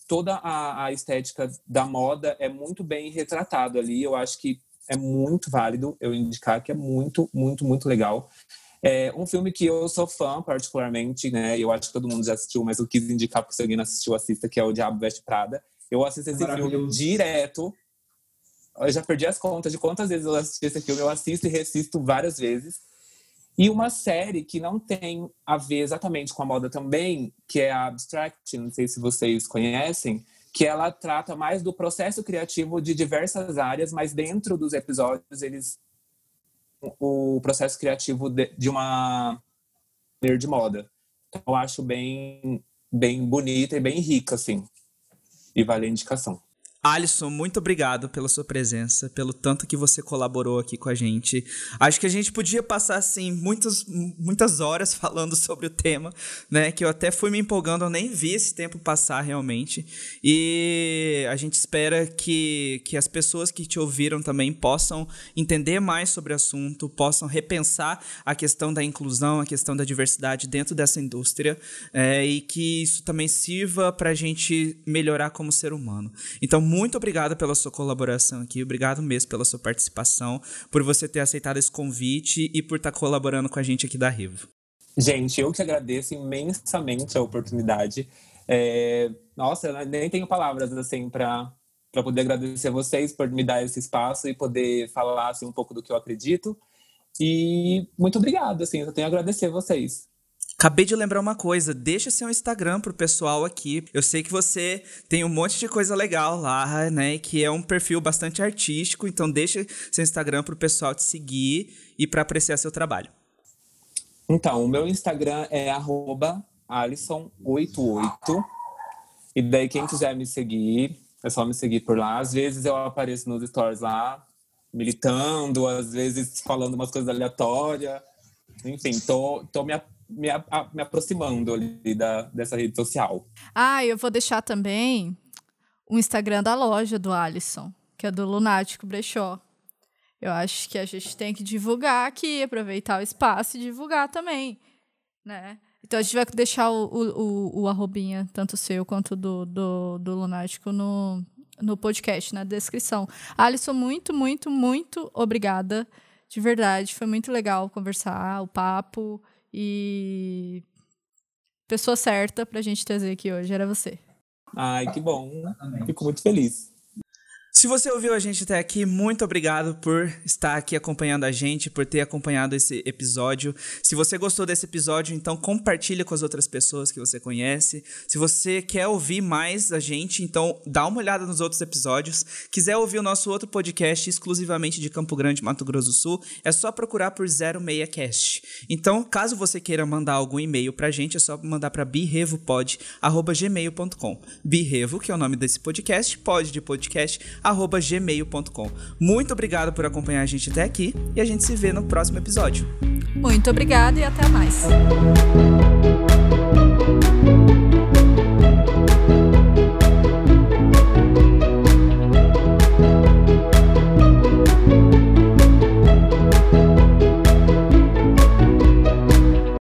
toda a, a estética da moda é muito bem retratado ali. Eu acho que é muito válido eu indicar que é muito, muito, muito legal. É um filme que eu sou fã, particularmente, né? Eu acho que todo mundo já assistiu, mas eu quis indicar porque se alguém não assistiu, assista, que é O Diabo Veste Prada. Eu assisto esse filme direto. Eu já perdi as contas de quantas vezes eu assisti esse filme. Eu assisto e reassisto várias vezes. E uma série que não tem a ver exatamente com a moda também, que é a Abstract, não sei se vocês conhecem, que ela trata mais do processo criativo de diversas áreas, mas dentro dos episódios eles o processo criativo de, uma de moda. Então, eu acho bem bem bonita e bem rica assim. E vale a indicação. Alisson, muito obrigado pela sua presença, pelo tanto que você colaborou aqui com a gente. Acho que a gente podia passar assim muitas, muitas horas falando sobre o tema, né? Que eu até fui me empolgando, eu nem vi esse tempo passar realmente. E a gente espera que, que as pessoas que te ouviram também possam entender mais sobre o assunto, possam repensar a questão da inclusão, a questão da diversidade dentro dessa indústria é, e que isso também sirva para a gente melhorar como ser humano. Então, muito obrigado pela sua colaboração aqui, obrigado mesmo pela sua participação, por você ter aceitado esse convite e por estar colaborando com a gente aqui da Rivo. Gente, eu que agradeço imensamente a oportunidade. É... Nossa, nem tenho palavras assim para para poder agradecer a vocês por me dar esse espaço e poder falar assim, um pouco do que eu acredito. E muito obrigado, assim, eu tenho a agradecer a vocês. Acabei de lembrar uma coisa, deixa seu Instagram pro pessoal aqui. Eu sei que você tem um monte de coisa legal lá, né? Que é um perfil bastante artístico, então deixa seu Instagram pro pessoal te seguir e para apreciar seu trabalho. Então, o meu Instagram é @alisson88. E daí quem quiser me seguir, é só me seguir por lá. Às vezes eu apareço nos stories lá, militando, às vezes falando umas coisas aleatórias. Enfim, tô, tô me me, a, me aproximando ali da, dessa rede social. Ah, eu vou deixar também o Instagram da loja do Alisson, que é do Lunático Brechó. Eu acho que a gente tem que divulgar aqui, aproveitar o espaço e divulgar também, né? Então a gente vai deixar o, o, o, arrobinha, tanto seu quanto do, do, do Lunático, no, no podcast, na descrição. Alisson, muito, muito, muito obrigada. De verdade, foi muito legal conversar, o papo. E pessoa certa pra gente trazer aqui hoje era você. Ai, que bom. Fico muito feliz. Se você ouviu a gente até aqui, muito obrigado por estar aqui acompanhando a gente, por ter acompanhado esse episódio. Se você gostou desse episódio, então compartilha com as outras pessoas que você conhece. Se você quer ouvir mais a gente, então dá uma olhada nos outros episódios. Quiser ouvir o nosso outro podcast exclusivamente de Campo Grande, Mato Grosso do Sul, é só procurar por 06cast. Então, caso você queira mandar algum e-mail pra gente, é só mandar para birrevopod@gmail.com. Birrevo, que é o nome desse podcast, pod de podcast gmail.com. Muito obrigado por acompanhar a gente até aqui e a gente se vê no próximo episódio. Muito obrigada e até mais.